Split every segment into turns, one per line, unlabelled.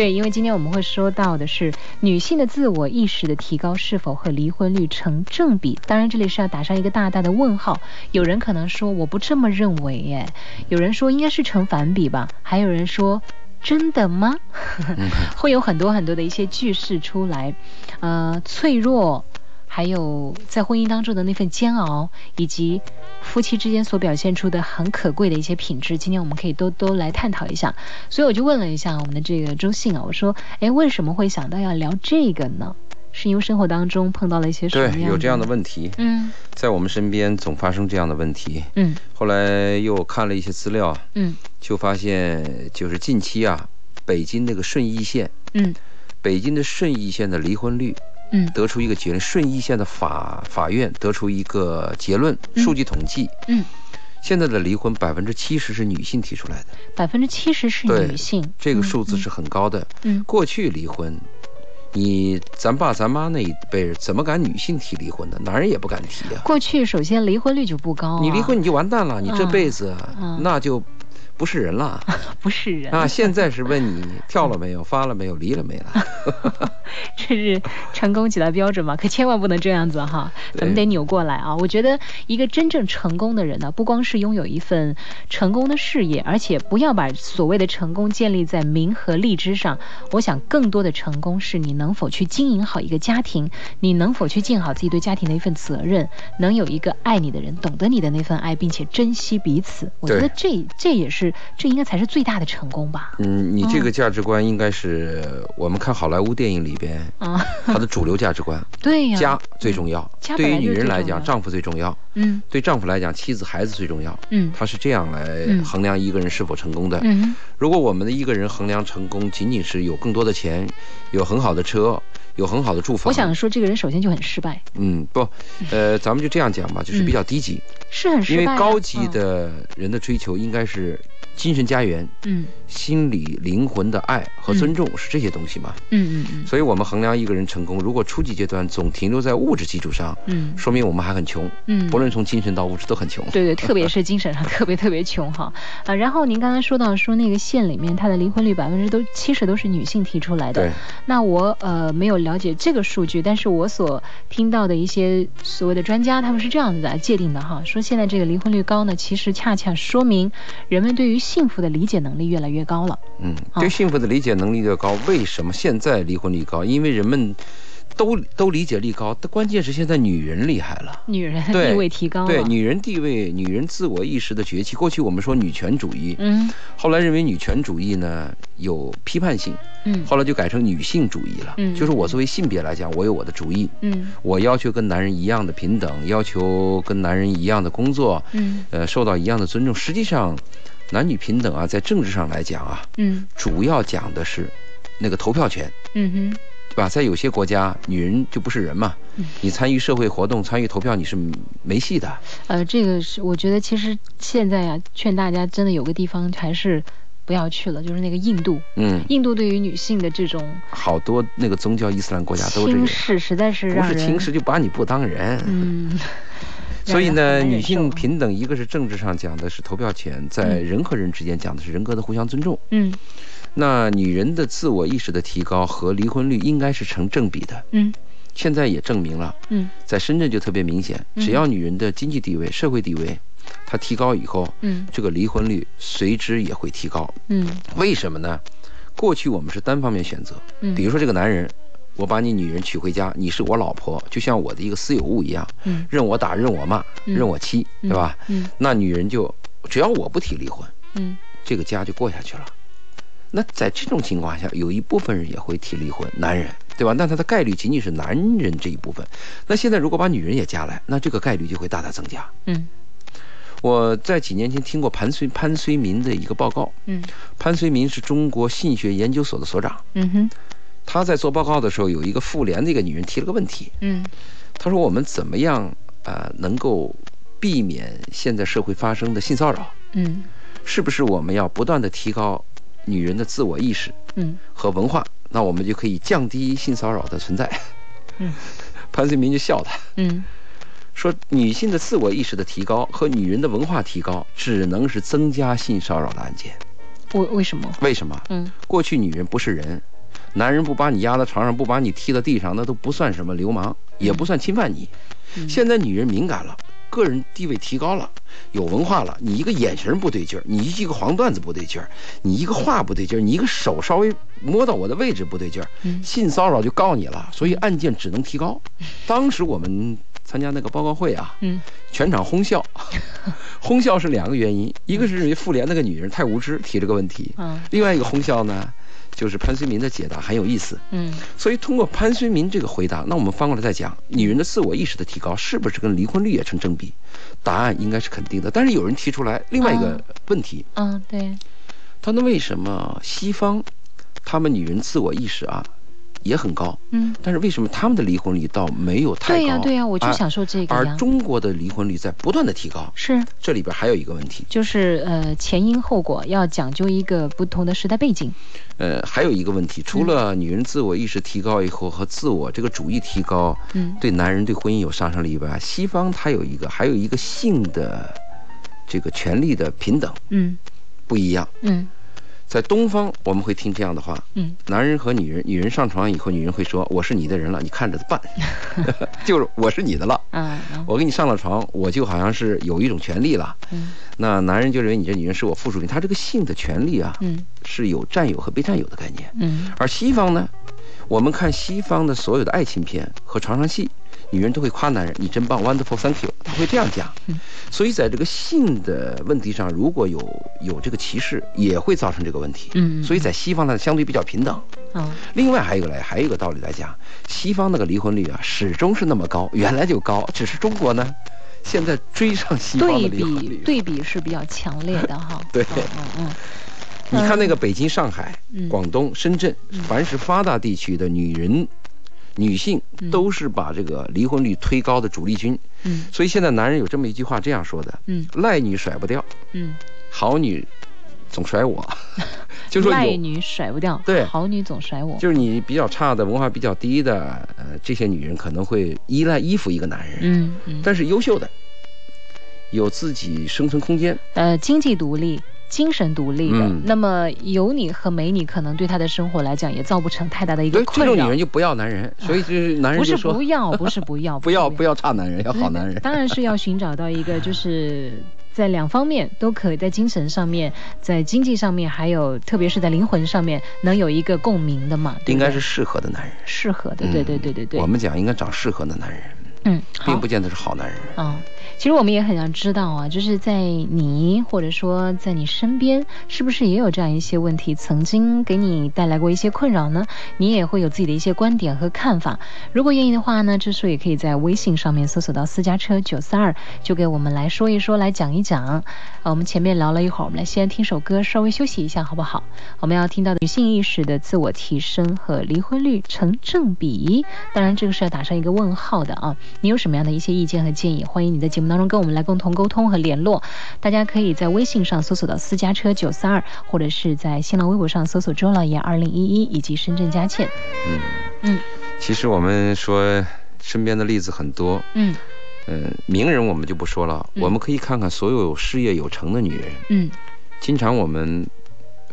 对，因为今天我们会说到的是女性的自我意识的提高是否和离婚率成正比。当然，这里是要打上一个大大的问号。有人可能说我不这么认为，耶，有人说应该是成反比吧，还有人说真的吗？会有很多很多的一些句式出来，呃，脆弱。还有在婚姻当中的那份煎熬，以及夫妻之间所表现出的很可贵的一些品质，今天我们可以都都来探讨一下。所以我就问了一下我们的这个周信啊，我说，哎，为什么会想到要聊这个呢？是因为生活当中碰到了一些什么
对，有这样的问题。嗯，在我们身边总发生这样的问题。嗯，后来又看了一些资料。嗯，就发现就是近期啊，北京那个顺义县。嗯，北京的顺义县的离婚率。嗯，得出一个结论，顺义县的法法院得出一个结论，数据统计，嗯，现在的离婚百分之七十是女性提出来的，
百分之七十是女性，
这个数字是很高的。嗯，过去离婚，你咱爸咱妈那一辈人怎么敢女性提离婚呢？男人也不敢提啊。
过去首先离婚率就不高，
你离婚你就完蛋了，你这辈子那就。不是人了，
不是人
啊！现在是问你跳了没有，发了没有，离了没了？
这是成功几大标准嘛？可千万不能这样子哈，咱们得扭过来啊！我觉得一个真正成功的人呢，不光是拥有一份成功的事业，而且不要把所谓的成功建立在名和利之上。我想更多的成功是你能否去经营好一个家庭，你能否去尽好自己对家庭的一份责任，能有一个爱你的人，懂得你的那份爱，并且珍惜彼此。我觉得这这也是。这应该才是最大的成功吧？
嗯，你这个价值观应该是我们看好莱坞电影里边啊，它的主流价值观。
对呀，
家最重要。对于女人来讲，丈夫最重要。嗯，对丈夫来讲，妻子孩子最重要。嗯，他是这样来衡量一个人是否成功的。嗯，如果我们的一个人衡量成功，仅仅是有更多的钱，有很好的车。有很好的住房。
我想说，这个人首先就很失败。
嗯，不，呃，咱们就这样讲吧，就是比较低级，
是很失
败。因为高级的人的追求应该是。精神家园，嗯，心理灵魂的爱和尊重是这些东西嘛？嗯嗯嗯。所以我们衡量一个人成功，如果初级阶段总停留在物质基础上，嗯，说明我们还很穷，嗯，不论从精神到物质都很穷。
对对，特别是精神上 特别特别穷哈。啊，然后您刚才说到说那个县里面，它的离婚率百分之都七十都是女性提出来的。
对。
那我呃没有了解这个数据，但是我所听到的一些所谓的专家，他们是这样子来界定的哈，说现在这个离婚率高呢，其实恰恰说明人们对于幸福的理解能力越来越高了。
嗯，对幸福的理解能力越高，为什么现在离婚率高？因为人们都都理解力高，但关键是现在女人厉害了，
女人地位提高了。
对，女人地位、女人自我意识的崛起。过去我们说女权主义，嗯，后来认为女权主义呢有批判性，嗯，后来就改成女性主义了。嗯，就是我作为性别来讲，我有我的主意，嗯，我要求跟男人一样的平等，要求跟男人一样的工作，嗯，呃，受到一样的尊重。实际上。男女平等啊，在政治上来讲啊，嗯，主要讲的是那个投票权，嗯哼，对吧？在有些国家，女人就不是人嘛，你参与社会活动、参与投票，你是没戏的。
呃，这个是我觉得，其实现在呀，劝大家真的有个地方还是不要去了，就是那个印度。嗯，印度对于女性的这种
好多那个宗教伊斯兰国家都轻
视实在是
不是轻视就把你不当人。嗯。所以呢，女性平等，一个是政治上讲的是投票权，在人和人之间讲的是人格的互相尊重。嗯，那女人的自我意识的提高和离婚率应该是成正比的。嗯，现在也证明了。嗯，在深圳就特别明显，只要女人的经济地位、社会地位，她提高以后，嗯，这个离婚率随之也会提高。嗯，为什么呢？过去我们是单方面选择，嗯，比如说这个男人。我把你女人娶回家，你是我老婆，就像我的一个私有物一样，嗯，任我打，任我骂，任我欺，对吧？嗯，那女人就只要我不提离婚，嗯，这个家就过下去了。那在这种情况下，有一部分人也会提离婚，男人，对吧？那他的概率仅仅是男人这一部分。那现在如果把女人也加来，那这个概率就会大大增加。嗯，我在几年前听过潘绥潘绥民的一个报告，嗯，潘绥民是中国性学研究所的所长，嗯哼。他在做报告的时候，有一个妇联的一个女人提了个问题。嗯，他说：“我们怎么样啊，能够避免现在社会发生的性骚扰？嗯，是不是我们要不断的提高女人的自我意识？嗯，和文化，那我们就可以降低性骚扰的存在。”嗯，潘绥民就笑他。嗯，说女性的自我意识的提高和女人的文化提高，只能是增加性骚扰的案件。
为为什么？
为什么？嗯，过去女人不是人，男人不把你压在床上，不把你踢到地上，那都不算什么流氓，也不算侵犯你。现在女人敏感了。个人地位提高了，有文化了，你一个眼神不对劲儿，你一个黄段子不对劲儿，你一个话不对劲儿，你一个手稍微摸到我的位置不对劲儿，性骚扰就告你了，所以案件只能提高。当时我们参加那个报告会啊，全场哄笑，哄笑是两个原因，一个是认为妇联那个女人太无知提这个问题，另外一个哄笑呢。就是潘绥民的解答很有意思，嗯，所以通过潘绥民这个回答，那我们翻过来再讲，女人的自我意识的提高是不是跟离婚率也成正比？答案应该是肯定的。但是有人提出来另外一个问题，
嗯，对，
他那为什么西方，他们女人自我意识啊？也很高，嗯，但是为什么他们的离婚率倒没有太高？
对呀，对呀，我就想说这个
而中国的离婚率在不断的提高，
是。
这里边还有一个问题，
就是呃前因后果要讲究一个不同的时代背景。
呃，还有一个问题，除了女人自我意识提高以后和自我这个主义提高，嗯，对男人对婚姻有上升力以外，西方它有一个还有一个性的这个权利的平等，嗯，不一样，嗯。在东方，我们会听这样的话：，嗯，男人和女人，女人上床以后，女人会说：“我是你的人了，你看着办。” 就是我是你的了。嗯，我跟你上了床，我就好像是有一种权利了。嗯，那男人就认为你这女人是我附属品，他这个性的权利啊，嗯，是有占有和被占有的概念。嗯，而西方呢，我们看西方的所有的爱情片和床上戏。女人都会夸男人，你真棒，wonderful，thank you，他会这样讲。所以在这个性的问题上，如果有有这个歧视，也会造成这个问题。嗯，所以在西方呢，相对比较平等。嗯，另外还有一个来，还有一个道理来讲，西方那个离婚率啊，始终是那么高，原来就高，只是中国呢，现在追上西方的离婚率，
对比是比较强烈的哈。
对，嗯嗯，你看那个北京、上海、广东、深圳，凡是发达地区的女人。女性都是把这个离婚率推高的主力军，嗯，所以现在男人有这么一句话这样说的，嗯，赖女甩不掉，嗯，好女总甩我，
就说赖女甩不掉，
对，
好女总甩我，
就是你比较差的文化比较低的，呃，这些女人可能会依赖依附一个男人，嗯嗯，但是优秀的，有自己生存空间，
呃，经济独立。精神独立的，那么有你和没你，可能对他的生活来讲也造不成太大的一个困
扰。这种女人就不要男人，所以就是男人
不是不要，不是不要，
不要不要差男人，要好男人。
当然是要寻找到一个，就是在两方面都可以在精神上面、在经济上面，还有特别是在灵魂上面能有一个共鸣的嘛？
应该是适合的男人，
适合的，对对对对对。
我们讲应该找适合的男人。嗯，并不见得是好男人
啊。其实我们也很想知道啊，就是在你或者说在你身边，是不是也有这样一些问题，曾经给你带来过一些困扰呢？你也会有自己的一些观点和看法。如果愿意的话呢，这时候也可以在微信上面搜索到私家车九三二，就给我们来说一说，来讲一讲。啊，我们前面聊了一会儿，我们来先听首歌，稍微休息一下，好不好？我们要听到的女性意识的自我提升和离婚率成正比，当然这个是要打上一个问号的啊。你有什么样的一些意见和建议？欢迎你在节目当中跟我们来共同沟通和联络。大家可以在微信上搜索到私家车九三二，或者是在新浪微博上搜索周老爷二零一一以及深圳佳倩。
嗯嗯，其实我们说身边的例子很多。嗯嗯，名人我们就不说了，我们可以看看所有事业有成的女人。嗯，经常我们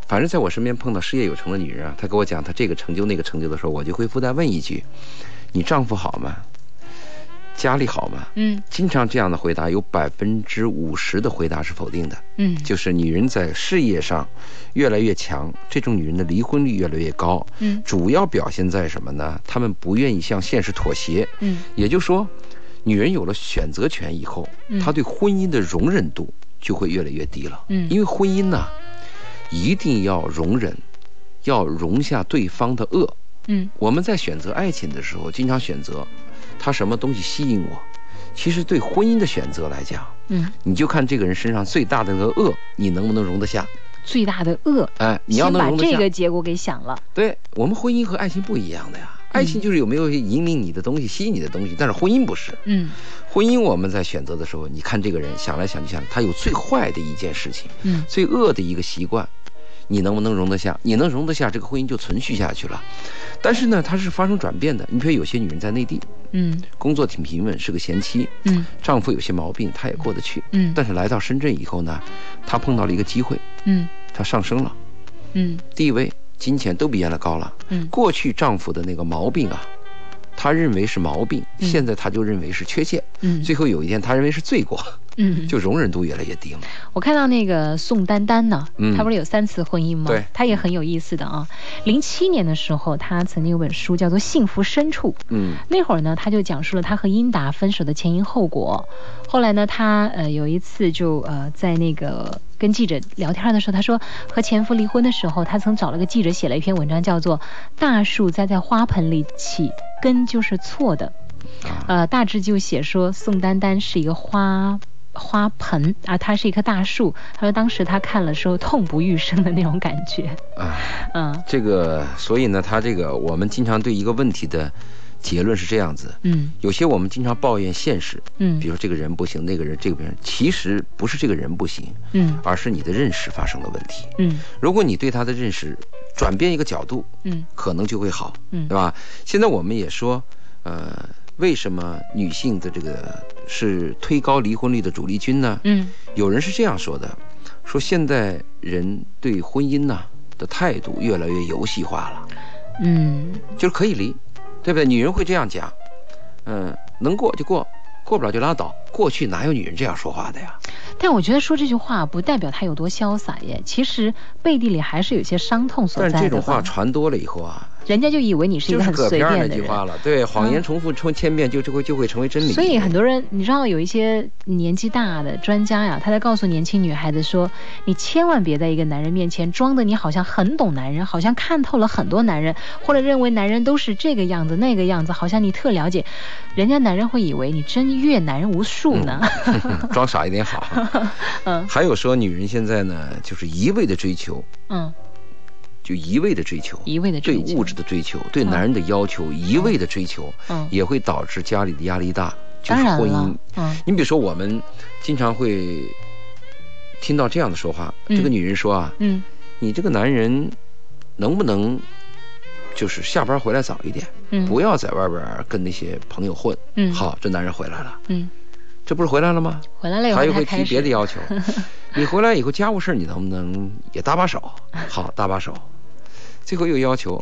反正在我身边碰到事业有成的女人啊，她给我讲她这个成就那个成就的时候，我就会附带问一句：你丈夫好吗？家里好吗？嗯，经常这样的回答，有百分之五十的回答是否定的。嗯，就是女人在事业上越来越强，这种女人的离婚率越来越高。嗯，主要表现在什么呢？她们不愿意向现实妥协。嗯，也就是说，女人有了选择权以后，她对婚姻的容忍度就会越来越低了。嗯，因为婚姻呢，一定要容忍，要容下对方的恶。嗯，我们在选择爱情的时候，经常选择。他什么东西吸引我？其实对婚姻的选择来讲，嗯，你就看这个人身上最大的那个恶，你能不能容得下？
最大的恶，
哎，你要能容得
下。把这个结果给想了。
对我们婚姻和爱情不一样的呀，爱情就是有没有引领你的东西、吸引你的东西，但是婚姻不是。嗯，婚姻我们在选择的时候，你看这个人想来想去想，他有最坏的一件事情，嗯，最恶的一个习惯。你能不能容得下？你能容得下，这个婚姻就存续下去了。但是呢，它是发生转变的。你比如有些女人在内地，嗯，工作挺平稳，是个贤妻，嗯，丈夫有些毛病，她也过得去，嗯。但是来到深圳以后呢，她碰到了一个机会，嗯，她上升了，嗯，地位、金钱都比原来高了。嗯，过去丈夫的那个毛病啊。她认为是毛病，现在她就认为是缺陷，嗯，最后有一天她认为是罪过，嗯，就容忍度越来越低了。
我看到那个宋丹丹呢，嗯，她不是有三次婚姻吗？
对，
她也很有意思的啊。零七年的时候，她曾经有本书叫做《幸福深处》，嗯，那会儿呢，她就讲述了她和英达分手的前因后果。后来呢，她呃有一次就呃在那个。跟记者聊天的时候，她说和前夫离婚的时候，她曾找了个记者写了一篇文章，叫做《大树栽在花盆里起根就是错的》，呃，大致就写说宋丹丹是一个花花盆，啊，它是一棵大树。他说当时他看了时候痛不欲生的那种感觉。啊，
嗯，这个，所以呢，他这个我们经常对一个问题的。结论是这样子，嗯，有些我们经常抱怨现实，嗯，比如说这个人不行，那个人这个人，其实不是这个人不行，嗯，而是你的认识发生了问题，嗯，如果你对他的认识转变一个角度，嗯，可能就会好，嗯，对吧？现在我们也说，呃，为什么女性的这个是推高离婚率的主力军呢？嗯，有人是这样说的，说现在人对婚姻呢的态度越来越游戏化了，嗯，就是可以离。对不对？女人会这样讲，嗯，能过就过，过不了就拉倒。过去哪有女人这样说话的呀？
但我觉得说这句话不代表她有多潇洒耶，其实背地里还是有些伤痛所在
的。但这种话传多了以后啊。
人家就以为你是一个很随便的
人。对，谎言重复成千遍，就就会就会成为真理。
所以很多人，你知道有一些年纪大的专家呀，他在告诉年轻女孩子说：“你千万别在一个男人面前装的你好像很懂男人，好像看透了很多男人，或者认为男人都是这个样子那个样子，好像你特了解。人家男人会以为你真阅男人无数呢。
装傻一点好。嗯。还有说女人现在呢，就是一味的追求。嗯。就一味的追求，
一味的
对物质的追求，对男人的要求，一味的追求，嗯，也会导致家里的压力大，就是婚姻。嗯，你比如说，我们经常会听到这样的说话，这个女人说啊，嗯，你这个男人能不能就是下班回来早一点，嗯，不要在外边跟那些朋友混。嗯，好，这男人回来了，嗯，这不是回来了吗？
回来了以后，
他又会提别的要求。你回来以后，家务事你能不能也搭把手？好，搭把手。最后又要求，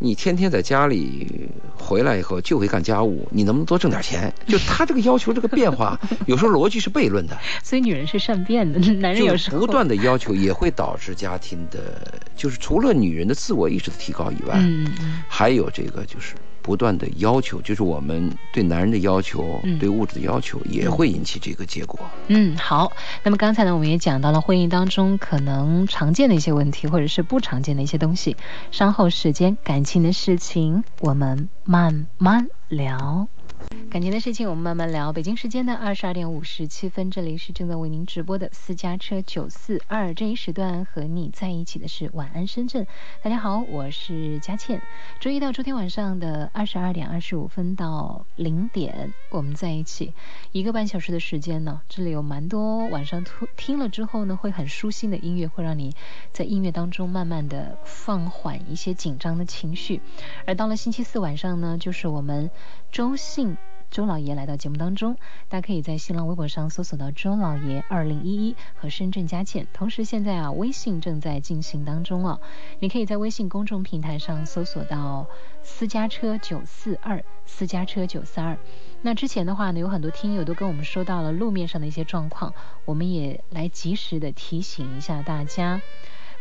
你天天在家里回来以后就会干家务，你能不能多挣点钱？就他这个要求，这个变化 有时候逻辑是悖论的。
所以女人是善变的，男人有时
候不断的要求也会导致家庭的，就是除了女人的自我意识的提高以外，嗯嗯，还有这个就是。不断的要求，就是我们对男人的要求，对物质的要求，也会引起这个结果。
嗯，好。那么刚才呢，我们也讲到了婚姻当中可能常见的一些问题，或者是不常见的一些东西。稍后时间，感情的事情，我们慢慢聊。感情的事情，我们慢慢聊。北京时间的二十二点五十七分，这里是正在为您直播的私家车九四二这一时段，和你在一起的是晚安深圳。大家好，我是佳倩。周一到周天晚上的二十二点二十五分到零点，我们在一起一个半小时的时间呢。这里有蛮多晚上听听了之后呢，会很舒心的音乐，会让你在音乐当中慢慢的放缓一些紧张的情绪。而到了星期四晚上呢，就是我们周信。周老爷来到节目当中，大家可以在新浪微博上搜索到周老爷二零一一和深圳佳倩。同时，现在啊，微信正在进行当中哦，你可以在微信公众平台上搜索到私家车九四二，私家车九四二。那之前的话呢，有很多听友都跟我们说到了路面上的一些状况，我们也来及时的提醒一下大家。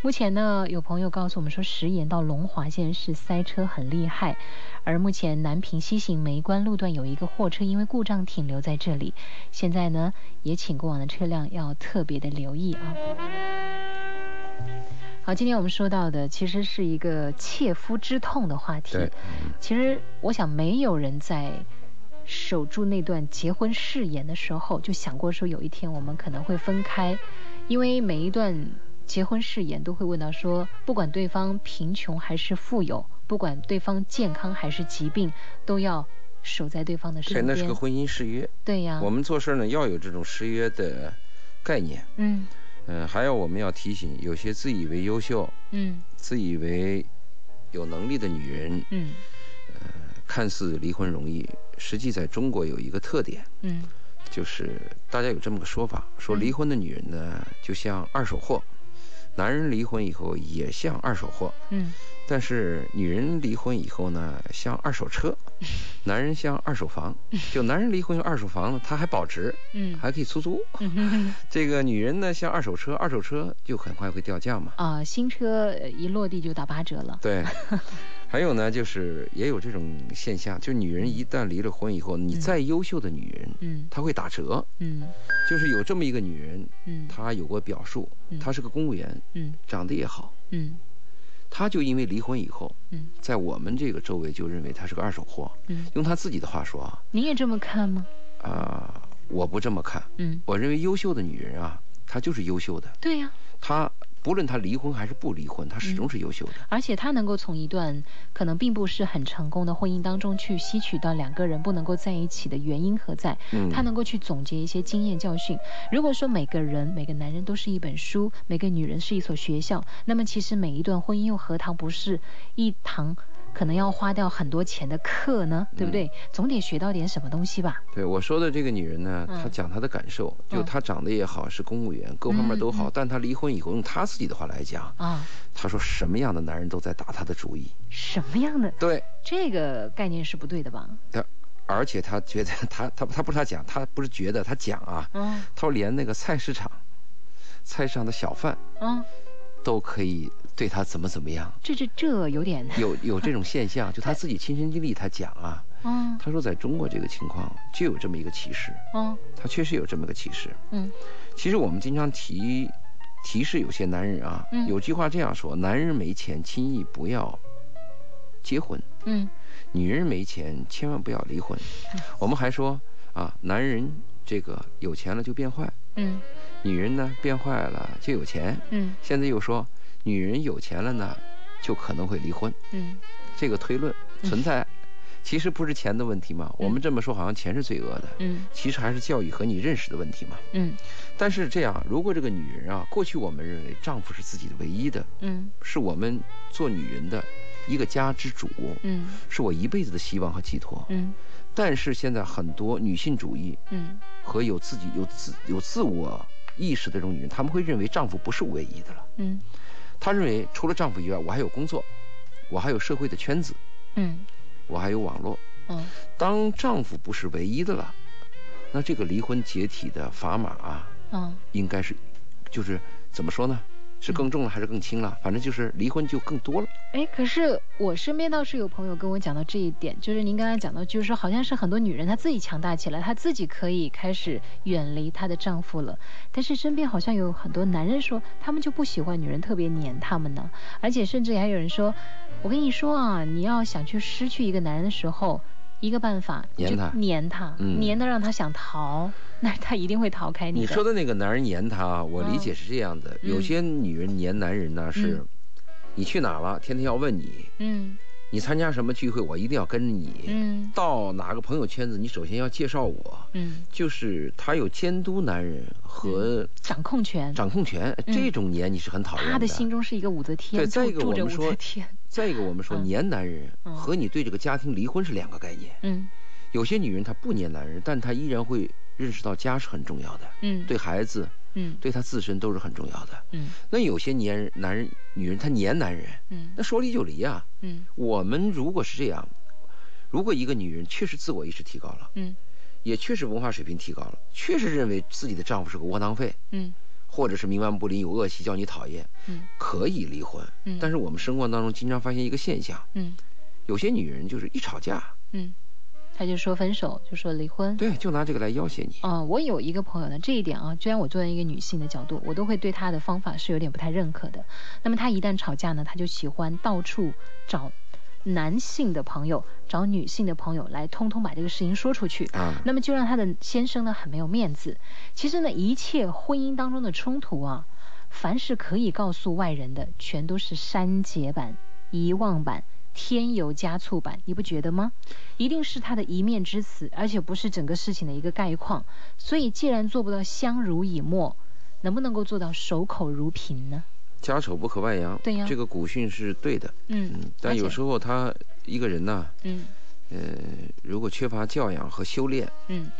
目前呢，有朋友告诉我们说，石岩到龙华现在是塞车很厉害。而目前南平西行梅关路段有一个货车因为故障停留在这里，现在呢也请过往的车辆要特别的留意啊。好，今天我们说到的其实是一个切肤之痛的话题。其实我想没有人在守住那段结婚誓言的时候就想过说有一天我们可能会分开，因为每一段结婚誓言都会问到说，不管对方贫穷还是富有。不管对方健康还是疾病，都要守在对方的身边。
对那是个婚姻誓约。
对呀。
我们做事呢要有这种誓约的概念。嗯。嗯，还有我们要提醒，有些自以为优秀、嗯，自以为有能力的女人，嗯，呃，看似离婚容易，实际在中国有一个特点，嗯，就是大家有这么个说法，说离婚的女人呢就像二手货。男人离婚以后也像二手货，嗯，但是女人离婚以后呢，像二手车，男人像二手房，就男人离婚用二手房呢，他还保值，嗯，还可以出租，这个女人呢像二手车，二手车就很快会掉价嘛，
啊，新车一落地就打八折了，
对。还有呢，就是也有这种现象，就女人一旦离了婚以后，你再优秀的女人，嗯，她会打折，嗯，就是有这么一个女人，嗯，她有过表述，她是个公务员，嗯，长得也好，嗯，她就因为离婚以后，嗯，在我们这个周围就认为她是个二手货，嗯，用她自己的话说啊，
你也这么看吗？
啊，我不这么看，嗯，我认为优秀的女人啊，她就是优秀的，
对呀，
她。不论他离婚还是不离婚，他始终是优秀的。
而且他能够从一段可能并不是很成功的婚姻当中去吸取到两个人不能够在一起的原因何在。嗯，他能够去总结一些经验教训。如果说每个人每个男人都是一本书，每个女人是一所学校，那么其实每一段婚姻又何尝不是一堂？可能要花掉很多钱的课呢，对不对？总得学到点什么东西吧。
对我说的这个女人呢，她讲她的感受，就她长得也好，是公务员，各方面都好。但她离婚以后，用她自己的话来讲啊，她说什么样的男人都在打她的主意。
什么样的？
对，
这个概念是不对的吧？
她，而且她觉得，她她她不是她讲，她不是觉得，她讲啊，嗯，她说连那个菜市场，菜市场的小贩，嗯，都可以。对他怎么怎么样？
这这这有点。
有有这种现象，就他自己亲身经历，他讲啊，嗯，他说在中国这个情况就有这么一个歧视，嗯，他确实有这么个歧视，嗯，其实我们经常提提示有些男人啊，有句话这样说：男人没钱轻易不要结婚，嗯，女人没钱千万不要离婚。我们还说啊，男人这个有钱了就变坏，嗯，女人呢变坏了就有钱，嗯，现在又说。女人有钱了呢，就可能会离婚。嗯，这个推论存在，其实不是钱的问题嘛。我们这么说好像钱是罪恶的。嗯，其实还是教育和你认识的问题嘛。嗯，但是这样，如果这个女人啊，过去我们认为丈夫是自己的唯一的，嗯，是我们做女人的一个家之主，嗯，是我一辈子的希望和寄托。嗯，但是现在很多女性主义，嗯，和有自己有自有自我意识的这种女人，她们会认为丈夫不是唯一的了。嗯。她认为，除了丈夫以外，我还有工作，我还有社会的圈子，嗯，我还有网络，嗯。当丈夫不是唯一的了，那这个离婚解体的砝码啊，嗯，应该是，就是怎么说呢？是更重了还是更轻了？反正就是离婚就更多了。
哎，可是我身边倒是有朋友跟我讲到这一点，就是您刚才讲到，就是好像是很多女人她自己强大起来，她自己可以开始远离她的丈夫了。但是身边好像有很多男人说，他们就不喜欢女人特别黏他们呢，而且甚至还有人说，我跟你说啊，你要想去失去一个男人的时候。一个办法，
黏他，
黏他，黏的让他想逃，那他一定会逃开你。
你说的那个男人黏他，我理解是这样的：有些女人黏男人呢，是，你去哪了，天天要问你。嗯。你参加什么聚会，我一定要跟着你。嗯，到哪个朋友圈子，你首先要介绍我。嗯，就是他有监督男人和
掌控权。
掌控权，这种黏你是很讨厌的。
他的心中是一个武则天，
对，再一个我们说，再一个我们说黏男人和你对这个家庭离婚是两个概念。嗯，有些女人她不黏男人，但她依然会认识到家是很重要的。嗯，对孩子。嗯，对她自身都是很重要的。嗯，那有些黏男人、女人，她黏男人。嗯，那说离就离啊。嗯，我们如果是这样，如果一个女人确实自我意识提高了，嗯，也确实文化水平提高了，确实认为自己的丈夫是个窝囊废，嗯，或者是冥顽不灵、有恶习、叫你讨厌，嗯，可以离婚。嗯，但是我们生活当中经常发现一个现象，嗯，有些女人就是一吵架，嗯。
她就说分手，就说离婚，
对，就拿这个来要挟你。
嗯，我有一个朋友呢，这一点啊，虽然我作为一个女性的角度，我都会对她的方法是有点不太认可的。那么她一旦吵架呢，她就喜欢到处找男性的朋友，找女性的朋友来通通把这个事情说出去。啊，那么就让他的先生呢很没有面子。其实呢，一切婚姻当中的冲突啊，凡是可以告诉外人的，全都是删节版、遗忘版。添油加醋版，你不觉得吗？一定是他的一面之词，而且不是整个事情的一个概况。所以，既然做不到相濡以沫，能不能够做到守口如瓶呢？
家丑不可外扬，
对呀，
这个古训是对的。嗯，但有时候他一个人呢，嗯，呃，如果缺乏教养和修炼，嗯，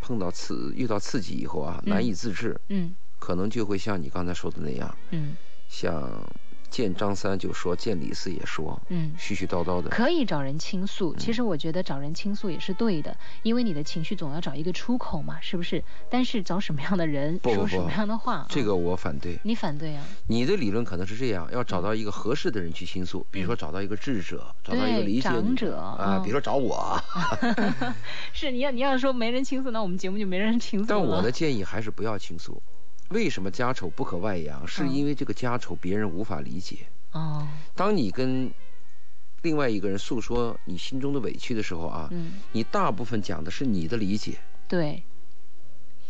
碰到刺遇到刺激以后啊，难以自制，嗯，可能就会像你刚才说的那样，嗯。像。见张三就说，见李四也说，嗯，絮絮叨叨的，
可以找人倾诉。其实我觉得找人倾诉也是对的，因为你的情绪总要找一个出口嘛，是不是？但是找什么样的人，说什么样的话，
这个我反对。
你反对啊？
你的理论可能是这样，要找到一个合适的人去倾诉，比如说找到一个智者，找到一个理解
者
啊，比如说找我。
是你要你要说没人倾诉，那我们节目就没人倾诉
但我的建议还是不要倾诉。为什么家丑不可外扬？是因为这个家丑别人无法理解。哦。当你跟另外一个人诉说你心中的委屈的时候啊，嗯，你大部分讲的是你的理解。
对。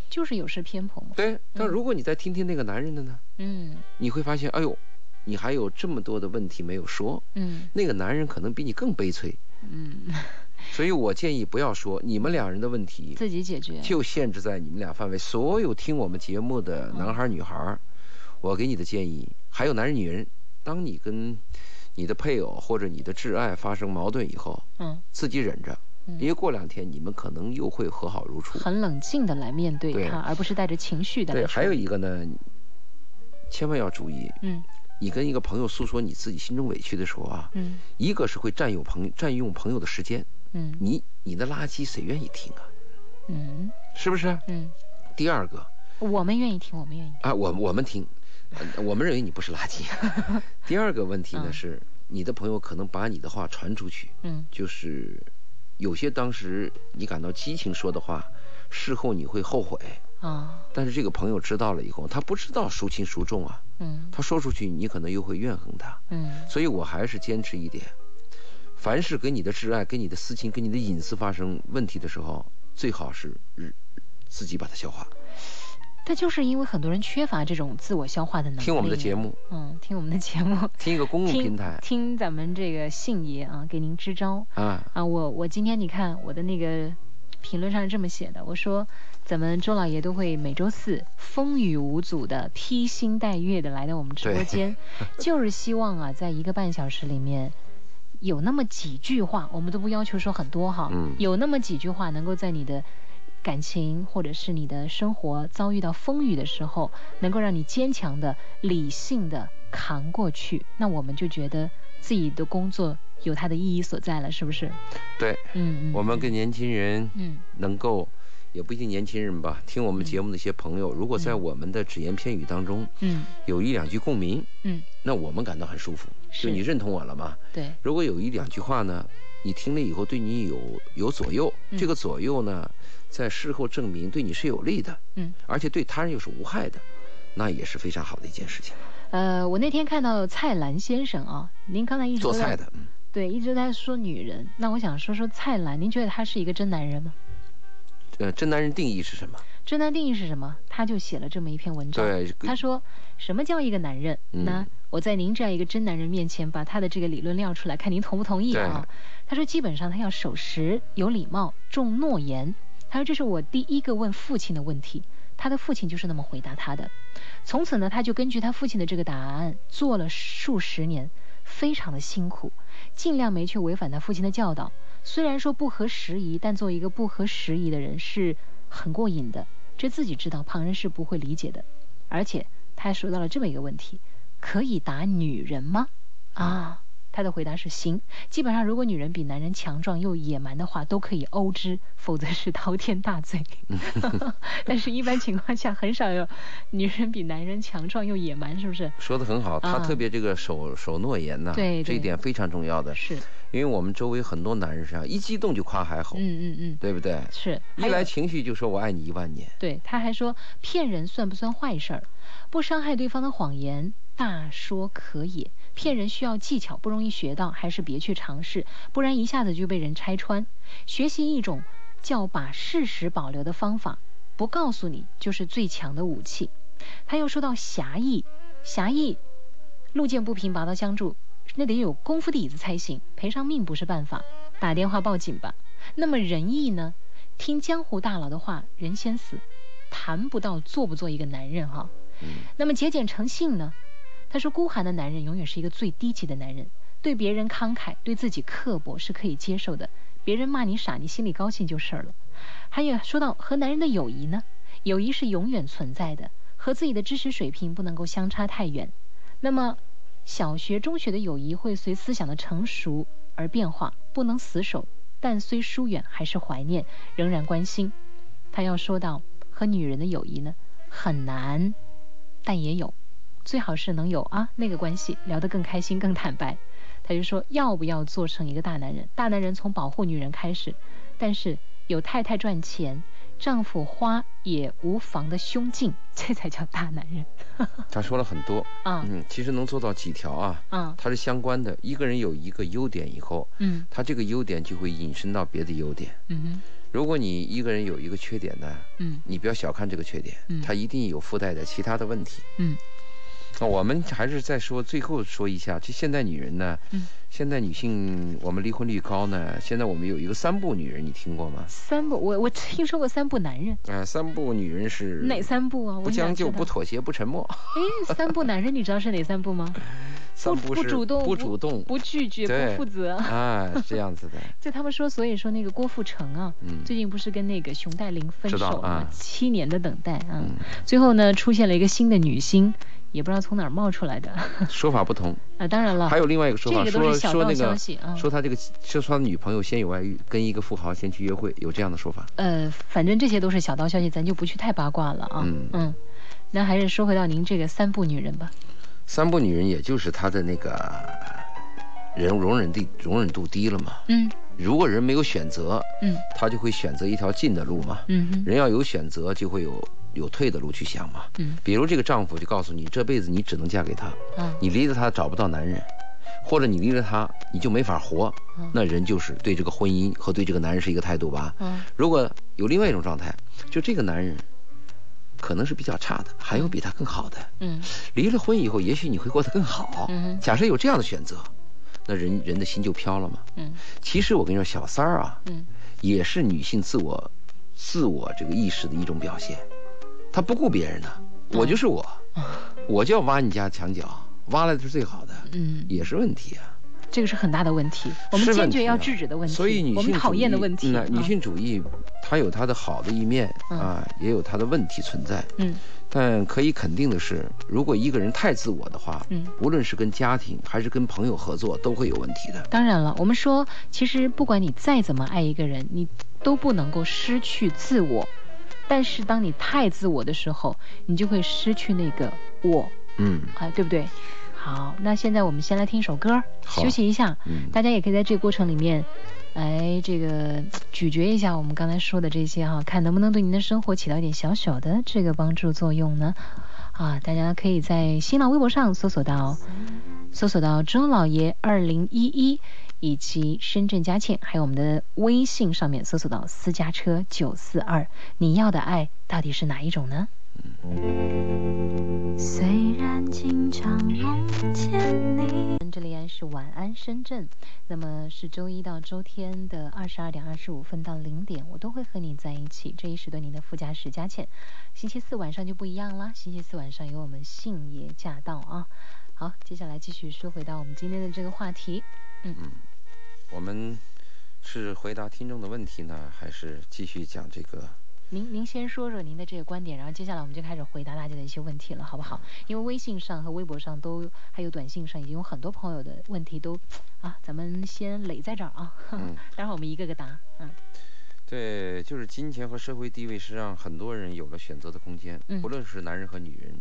就是有失偏颇嘛。
对。但如果你再听听那个男人的呢？嗯。你会发现，哎呦，你还有这么多的问题没有说。嗯。那个男人可能比你更悲催。嗯。所以我建议不要说你们两人的问题，
自己解决，
就限制在你们俩范围。所有听我们节目的男孩女孩，我给你的建议，还有男人女人，当你跟你的配偶或者你的挚爱发生矛盾以后，嗯，自己忍着，因为过两天你们可能又会和好如初。
很冷静的来面对他，而不是带着情绪的。
对，还有一个呢，千万要注意，嗯，你跟一个朋友诉说你自己心中委屈的时候啊，嗯，一个是会占有朋占用朋友的时间。嗯，你你的垃圾谁愿意听啊？嗯，是不是？嗯。第二个，
我们愿意听，我们愿意
啊，我我们听，我们认为你不是垃圾。第二个问题呢是，你的朋友可能把你的话传出去，嗯，就是有些当时你感到激情说的话，事后你会后悔啊。但是这个朋友知道了以后，他不知道孰轻孰重啊。嗯。他说出去，你可能又会怨恨他。嗯。所以我还是坚持一点。凡是跟你的挚爱、跟你的私情、跟你的隐私发生问题的时候，最好是日自己把它消化。
但就是因为很多人缺乏这种自我消化的能力。
听我们的节目，
嗯，听我们的节目，
听一个公共平台，
听咱们这个信爷啊，给您支招啊啊！我我今天你看我的那个评论上是这么写的，我说咱们周老爷都会每周四风雨无阻的披星戴月的来到我们直播间，就是希望啊，在一个半小时里面。有那么几句话，我们都不要求说很多哈。嗯。有那么几句话，能够在你的感情或者是你的生活遭遇到风雨的时候，能够让你坚强的、理性的扛过去，那我们就觉得自己的工作有它的意义所在了，是不是？
对。嗯嗯。我们跟年轻人，嗯，能够。也不一定年轻人吧，听我们节目的一些朋友，如果在我们的只言片语当中，嗯，有一两句共鸣，嗯，那我们感到很舒服，就你认同我了吗？
对。
如果有一两句话呢，你听了以后对你有有左右，这个左右呢，在事后证明对你是有利的，嗯，而且对他人又是无害的，那也是非常好的一件事情。
呃，我那天看到蔡澜先生啊，您刚才一直
做菜的，
对，一直在说女人，那我想说说蔡澜，您觉得他是一个真男人吗？
呃，真男人定义是什么？
真男定义是什么？他就写了这么一篇文章。
对，
他说什么叫一个男人？那我在您这样一个真男人面前，把他的这个理论撂出来，看您同不同意啊？他说，基本上他要守时、有礼貌、重诺言。他说，这是我第一个问父亲的问题。他的父亲就是那么回答他的。从此呢，他就根据他父亲的这个答案做了数十年，非常的辛苦，尽量没去违反他父亲的教导。虽然说不合时宜，但做一个不合时宜的人是很过瘾的。这自己知道，旁人是不会理解的。而且他还说到了这么一个问题：可以打女人吗？啊？他的回答是行，基本上如果女人比男人强壮又野蛮的话，都可以殴之，否则是滔天大罪。但是，一般情况下很少有女人比男人强壮又野蛮，是不是？
说的很好，他特别这个守守诺言呢，
对，
这一点非常重要的。
是，
因为我们周围很多男人是啊，一激动就夸海口，嗯嗯嗯，对不对？
是，
一来情绪就说我爱你一万年。
对，他还说骗人算不算坏事儿？不伤害对方的谎言，大说可也。骗人需要技巧，不容易学到，还是别去尝试，不然一下子就被人拆穿。学习一种叫把事实保留的方法，不告诉你就是最强的武器。他又说到侠义，侠义，路见不平拔刀相助，那得有功夫底子才行，赔上命不是办法，打电话报警吧。那么仁义呢？听江湖大佬的话，人先死，谈不到做不做一个男人哈。那么节俭诚信呢？他说：“孤寒的男人永远是一个最低级的男人，对别人慷慨，对自己刻薄是可以接受的。别人骂你傻，你心里高兴就是了。还有说到和男人的友谊呢，友谊是永远存在的，和自己的知识水平不能够相差太远。那么，小学、中学的友谊会随思想的成熟而变化，不能死守，但虽疏远，还是怀念，仍然关心。他要说到和女人的友谊呢，很难，但也有，最好是能有啊那个关系，聊得更开心、更坦白。他就说要不要做成一个大男人？大男人从保护女人开始，但是有太太赚钱。丈夫花也无妨的胸襟，这才叫大男人。
他说了很多啊，嗯，其实能做到几条啊，嗯，它是相关的。一个人有一个优点以后，嗯，他这个优点就会引申到别的优点。嗯哼，如果你一个人有一个缺点呢，嗯，你不要小看这个缺点，嗯，他一定有附带的其他的问题。嗯。那我们还是再说，最后说一下，就现代女人呢？嗯，现代女性我们离婚率高呢。现在我们有一个三不女人，你听过吗？
三不，我我听说过三不男人。
啊，三不女人是
哪三不啊？
不将就，不妥协，不沉默。
哎，三不男人，你知道是哪三不吗？
三不
不主动，
不主动，
不拒绝，不负责。
啊，这样子的。
就他们说，所以说那个郭富城啊，嗯最近不是跟那个熊黛林分手吗？七年的等待啊，最后呢，出现了一个新的女星。也不知道从哪儿冒出来的，
说法不同
啊，当然了，
还有另外一个说法，说说那
个，
说他这个，说他女朋友先有外遇，跟一个富豪先去约会，有这样的说法。
呃，反正这些都是小道消息，咱就不去太八卦了啊。嗯嗯，那还是说回到您这个三不女人吧。
三不女人，也就是她的那个人容忍地容忍度低了嘛。嗯。如果人没有选择，嗯，他就会选择一条近的路嘛。嗯。人要有选择，就会有。有退的路去想嘛，嗯，比如这个丈夫就告诉你，这辈子你只能嫁给他，嗯，你离了他找不到男人，或者你离了他你就没法活，那人就是对这个婚姻和对这个男人是一个态度吧，嗯，如果有另外一种状态，就这个男人可能是比较差的，还有比他更好的，嗯，离了婚以后也许你会过得更好，嗯，假设有这样的选择，那人人的心就飘了嘛，嗯，其实我跟你说，小三儿啊，嗯，也是女性自我自我这个意识的一种表现。他不顾别人的，我就是我，我就要挖你家墙角，挖来的是最好的，嗯，也是问题啊。
这个是很大的问题，我们坚决要制止的问题。
所以女性
讨厌的问题，
女性主义它有它的好的一面啊，也有它的问题存在。嗯，但可以肯定的是，如果一个人太自我的话，嗯，无论是跟家庭还是跟朋友合作，都会有问题的。
当然了，我们说，其实不管你再怎么爱一个人，你都不能够失去自我。但是当你太自我的时候，你就会失去那个我，嗯，啊，对不对？好，那现在我们先来听一首歌，休息一下。嗯，大家也可以在这个过程里面，来这个咀嚼一下我们刚才说的这些哈，看能不能对您的生活起到一点小小的这个帮助作用呢？啊，大家可以在新浪微博上搜索到，搜索到周老爷二零一一。以及深圳佳倩，还有我们的微信上面搜索到私家车九四二，你要的爱到底是哪一种呢？虽然经常梦见你。这里是晚安深圳，那么是周一到周天的二十二点二十五分到零点，我都会和你在一起。这一时段您的副驾驶佳倩，星期四晚上就不一样啦，星期四晚上有我们信爷驾到啊。好，接下来继续说回到我们今天的这个话题，嗯嗯。
我们是回答听众的问题呢，还是继续讲这个？
您您先说说您的这个观点，然后接下来我们就开始回答大家的一些问题了，好不好？因为微信上和微博上都还有短信上已经有很多朋友的问题都啊，咱们先垒在这儿啊，待会儿我们一个个答。嗯，
对，就是金钱和社会地位是让很多人有了选择的空间，嗯不论是男人和女人。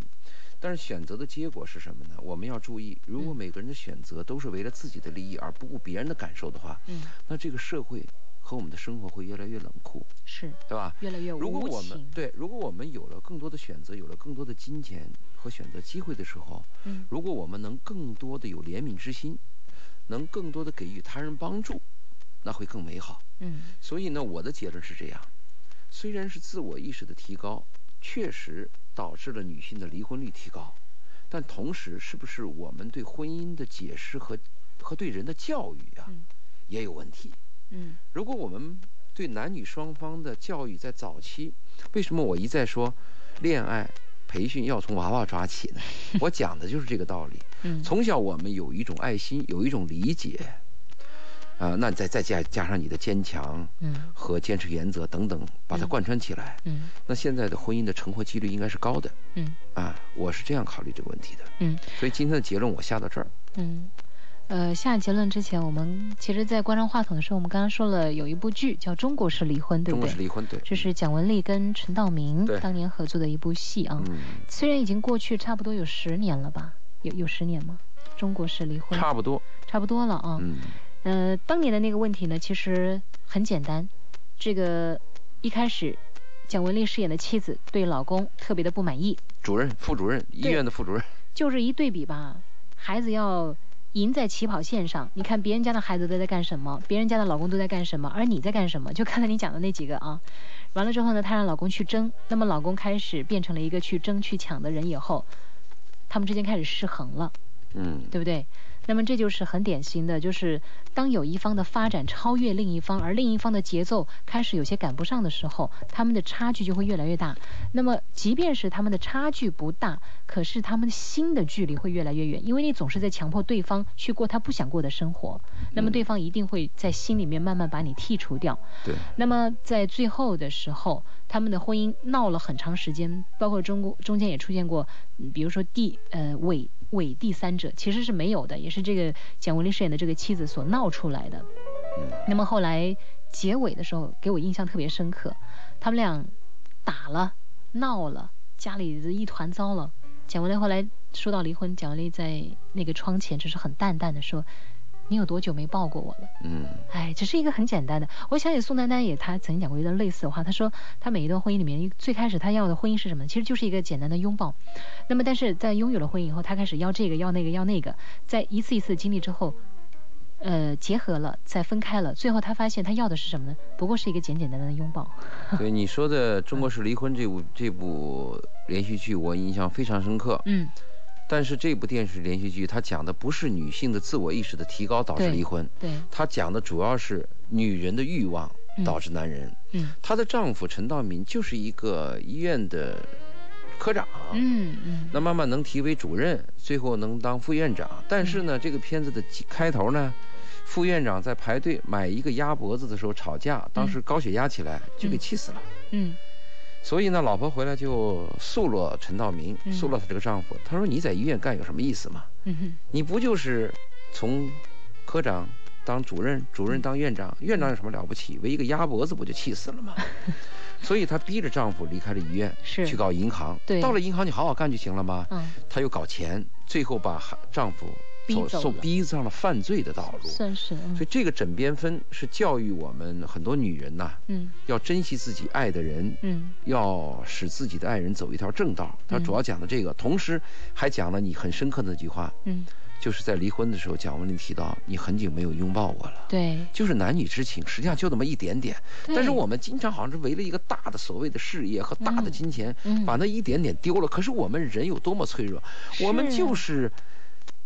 但是选择的结果是什么呢？我们要注意，如果每个人的选择都是为了自己的利益而不顾别人的感受的话，嗯，那这个社会和我们的生活会越来越冷酷，
是
对吧？
越来越
如果我们对，如果我们有了更多的选择，有了更多的金钱和选择机会的时候，嗯，如果我们能更多的有怜悯之心，能更多的给予他人帮助，那会更美好。嗯，所以呢，我的结论是这样：虽然是自我意识的提高。确实导致了女性的离婚率提高，但同时，是不是我们对婚姻的解释和和对人的教育啊，也有问题？嗯，如果我们对男女双方的教育在早期，为什么我一再说恋爱培训要从娃娃抓起呢？我讲的就是这个道理。嗯，从小我们有一种爱心，有一种理解。啊，那再再加加上你的坚强，嗯，和坚持原则等等，把它贯穿起来，嗯，那现在的婚姻的成活几率应该是高的，嗯，啊，我是这样考虑这个问题的，嗯，所以今天的结论我下到这儿，
嗯，呃，下结论之前，我们其实，在关上话筒的时候，我们刚刚说了有一部剧叫《中国式离婚》，对不
对？中国式离婚，对，
这是蒋雯丽跟陈道明当年合作的一部戏啊，嗯，虽然已经过去差不多有十年了吧，有有十年吗？中国式离婚，
差不多，
差不多了啊，嗯。呃，当年的那个问题呢，其实很简单。这个一开始，蒋雯丽饰演的妻子对老公特别的不满意。
主任、副主任，医院的副主任。
就是一对比吧，孩子要赢在起跑线上。你看别人家的孩子都在干什么，别人家的老公都在干什么，而你在干什么？就刚才你讲的那几个啊。完了之后呢，她让老公去争，那么老公开始变成了一个去争去抢的人以后，他们之间开始失衡了。嗯，对不对？那么这就是很典型的，就是当有一方的发展超越另一方，而另一方的节奏开始有些赶不上的时候，他们的差距就会越来越大。那么即便是他们的差距不大，可是他们的心的距离会越来越远，因为你总是在强迫对方去过他不想过的生活，那么对方一定会在心里面慢慢把你剔除掉。
对。
那么在最后的时候，他们的婚姻闹了很长时间，包括中国中间也出现过，比如说第呃伪。伪第三者其实是没有的，也是这个蒋雯丽饰演的这个妻子所闹出来的。那么后来结尾的时候，给我印象特别深刻，他们俩打了、闹了，家里一团糟了。蒋雯丽后来说到离婚，蒋雯丽在那个窗前只是很淡淡的说。你有多久没抱过我了？嗯，哎，只是一个很简单的。我想起宋丹丹也，她曾经讲过一段类似的话。她说，她每一段婚姻里面，最开始她要的婚姻是什么？其实就是一个简单的拥抱。那么，但是在拥有了婚姻以后，她开始要这个，要那个，要那个。在一次一次经历之后，呃，结合了，再分开了，最后她发现她要的是什么呢？不过是一个简简单单的拥抱。
对 你说的《中国式离婚》这部这部连续剧，我印象非常深刻。嗯。但是这部电视连续剧，它讲的不是女性的自我意识的提高导致离婚，
对，
它讲的主要是女人的欲望导致男人。嗯，她的丈夫陈道明就是一个医院的科长，嗯嗯，那慢慢能提为主任，最后能当副院长。但是呢，这个片子的开头呢，副院长在排队买一个鸭脖子的时候吵架，当时高血压起来就给气死了。嗯。所以呢，老婆回来就诉落陈道明，诉落她这个丈夫。她说：“你在医院干有什么意思吗？你不就是从科长当主任，主任当院长，院长有什么了不起？为一个鸭脖子不就气死了吗？” 所以她逼着丈夫离开了医院，去搞银行。到了银行，你好好干就行了吗？她又搞钱，最后把丈夫。走逼上了犯罪的道路，
算是。
所以这个枕边风是教育我们很多女人呐，嗯，要珍惜自己爱的人，嗯，要使自己的爱人走一条正道。他主要讲的这个，同时还讲了你很深刻的那句话，嗯，就是在离婚的时候，蒋雯丽提到你很久没有拥抱我了，
对，
就是男女之情，实际上就那么一点点。但是我们经常好像是为了一个大的所谓的事业和大的金钱，把那一点点丢了。可是我们人有多么脆弱，我们就是。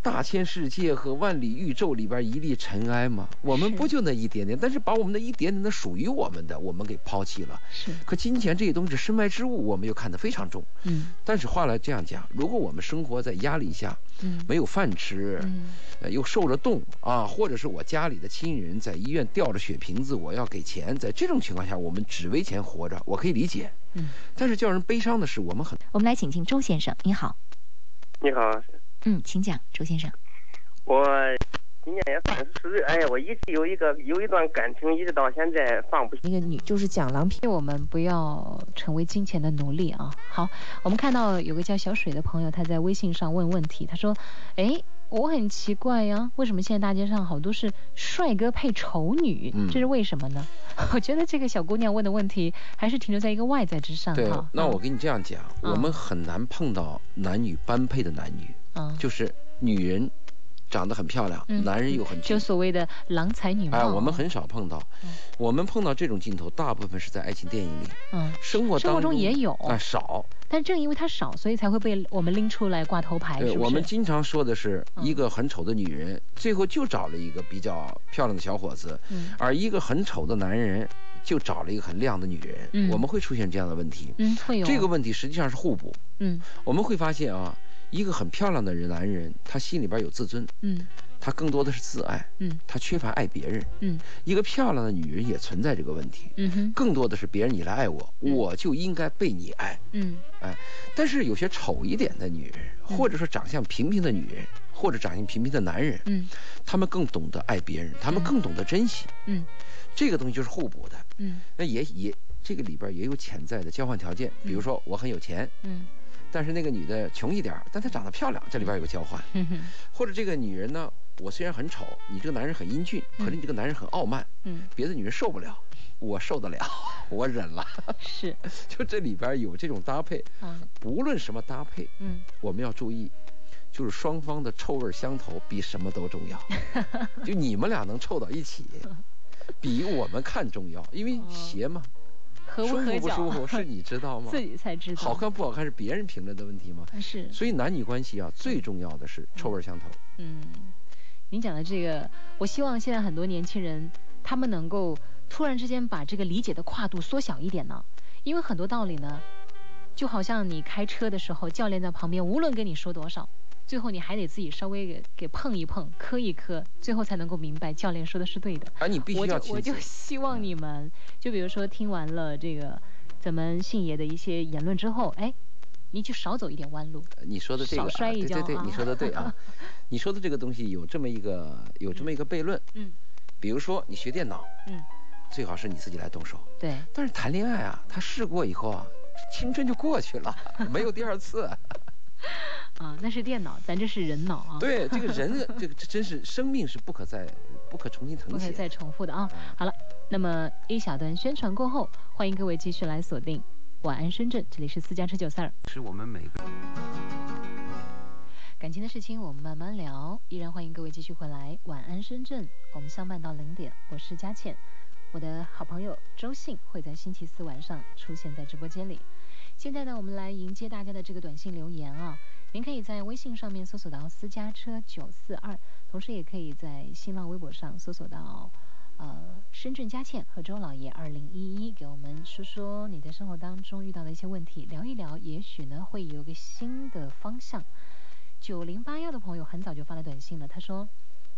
大千世界和万里宇宙里边一粒尘埃嘛，我们不就那一点点？但是把我们那一点点的属于我们的，我们给抛弃了。
是。
可金钱这些东西身外之物，我们又看得非常重。嗯。但是话来这样讲，如果我们生活在压力下，嗯，没有饭吃，嗯，又受了冻啊，或者是我家里的亲人在医院吊着血瓶子，我要给钱，在这种情况下，我们只为钱活着，我可以理解。嗯。但是叫人悲伤的是，我们很。
我们来请进周先生，你好。
你好。
嗯，请讲，周先生。
我今年也三十岁，哎呀，我一直有一个有一段感情，一直到现在放不下。
那个女就是讲郎平，我们不要成为金钱的奴隶啊！好，我们看到有个叫小水的朋友，他在微信上问问题，他说：“哎，我很奇怪呀，为什么现在大街上好多是帅哥配丑女？这是为什么呢？” 我觉得这个小姑娘问的问题还是停留在一个外在之上。
对，那我跟你这样讲，我们很难碰到男女般配的男女。嗯，就是女人长得很漂亮，男人又很
就所谓的郎才女貌。
哎，我们很少碰到，我们碰到这种镜头，大部分是在爱情电影里。嗯，生活
生活中也有
啊，少。
但正因为它少，所以才会被我们拎出来挂头牌。
对，我们经常说的是一个很丑的女人，最后就找了一个比较漂亮的小伙子，而一个很丑的男人就找了一个很亮的女人。嗯，我们会出现这样的问题。
嗯，会有
这个问题，实际上是互补。嗯，我们会发现啊。一个很漂亮的人，男人，他心里边有自尊，嗯，他更多的是自爱，嗯，他缺乏爱别人，嗯，一个漂亮的女人也存在这个问题，嗯哼，更多的是别人你来爱我，我就应该被你爱，嗯，哎，但是有些丑一点的女人，或者说长相平平的女人，或者长相平平的男人，嗯，他们更懂得爱别人，他们更懂得珍惜，嗯，这个东西就是互补的，嗯，那也也这个里边也有潜在的交换条件，比如说我很有钱，嗯。但是那个女的穷一点但她长得漂亮，这里边有个交换。或者这个女人呢，我虽然很丑，你这个男人很英俊，可是你这个男人很傲慢，嗯，别的女人受不了，我受得了，我忍了。
是，
就这里边有这种搭配，嗯，不论什么搭配，嗯，我们要注意，就是双方的臭味相投比什么都重要。就你们俩能凑到一起，比我们看重要，因为鞋嘛。
舒
服不舒服是你知道吗？
自己才知道。
好看不好看是别人评论的问题吗？
是。
所以男女关系啊，最重要的是臭味相投。
嗯，您讲的这个，我希望现在很多年轻人他们能够突然之间把这个理解的跨度缩小一点呢，因为很多道理呢，就好像你开车的时候，教练在旁边，无论跟你说多少。最后你还得自己稍微给给碰一碰，磕一磕，最后才能够明白教练说的是对的。
而你必须要
我就我就希望你们，就比如说听完了这个咱们信爷的一些言论之后，哎，你就少走一点弯路。
你说的这个，
少摔一跤。
对对对，你说的对啊。你说的这个东西有这么一个有这么一个悖论。嗯。比如说你学电脑，嗯，最好是你自己来动手。
对。
但是谈恋爱啊，他试过以后啊，青春就过去了，没有第二次。
啊，那是电脑，咱这是人脑啊。
对，这个人，这个这真是生命是不可再、不可重新腾
起、不可再重复的啊。好了，那么一小段宣传过后，欢迎各位继续来锁定《晚安深圳》，这里是私家车九四二。
是我们每个
感情的事情，我们慢慢聊。依然欢迎各位继续回来，《晚安深圳》，我们相伴到零点。我是佳倩，我的好朋友周信会在星期四晚上出现在直播间里。现在呢，我们来迎接大家的这个短信留言啊！您可以在微信上面搜索到“私家车九四二”，同时也可以在新浪微博上搜索到“呃深圳佳倩和周老爷二零一一”，给我们说说你在生活当中遇到的一些问题，聊一聊，也许呢会有个新的方向。九零八幺的朋友很早就发了短信了，他说：“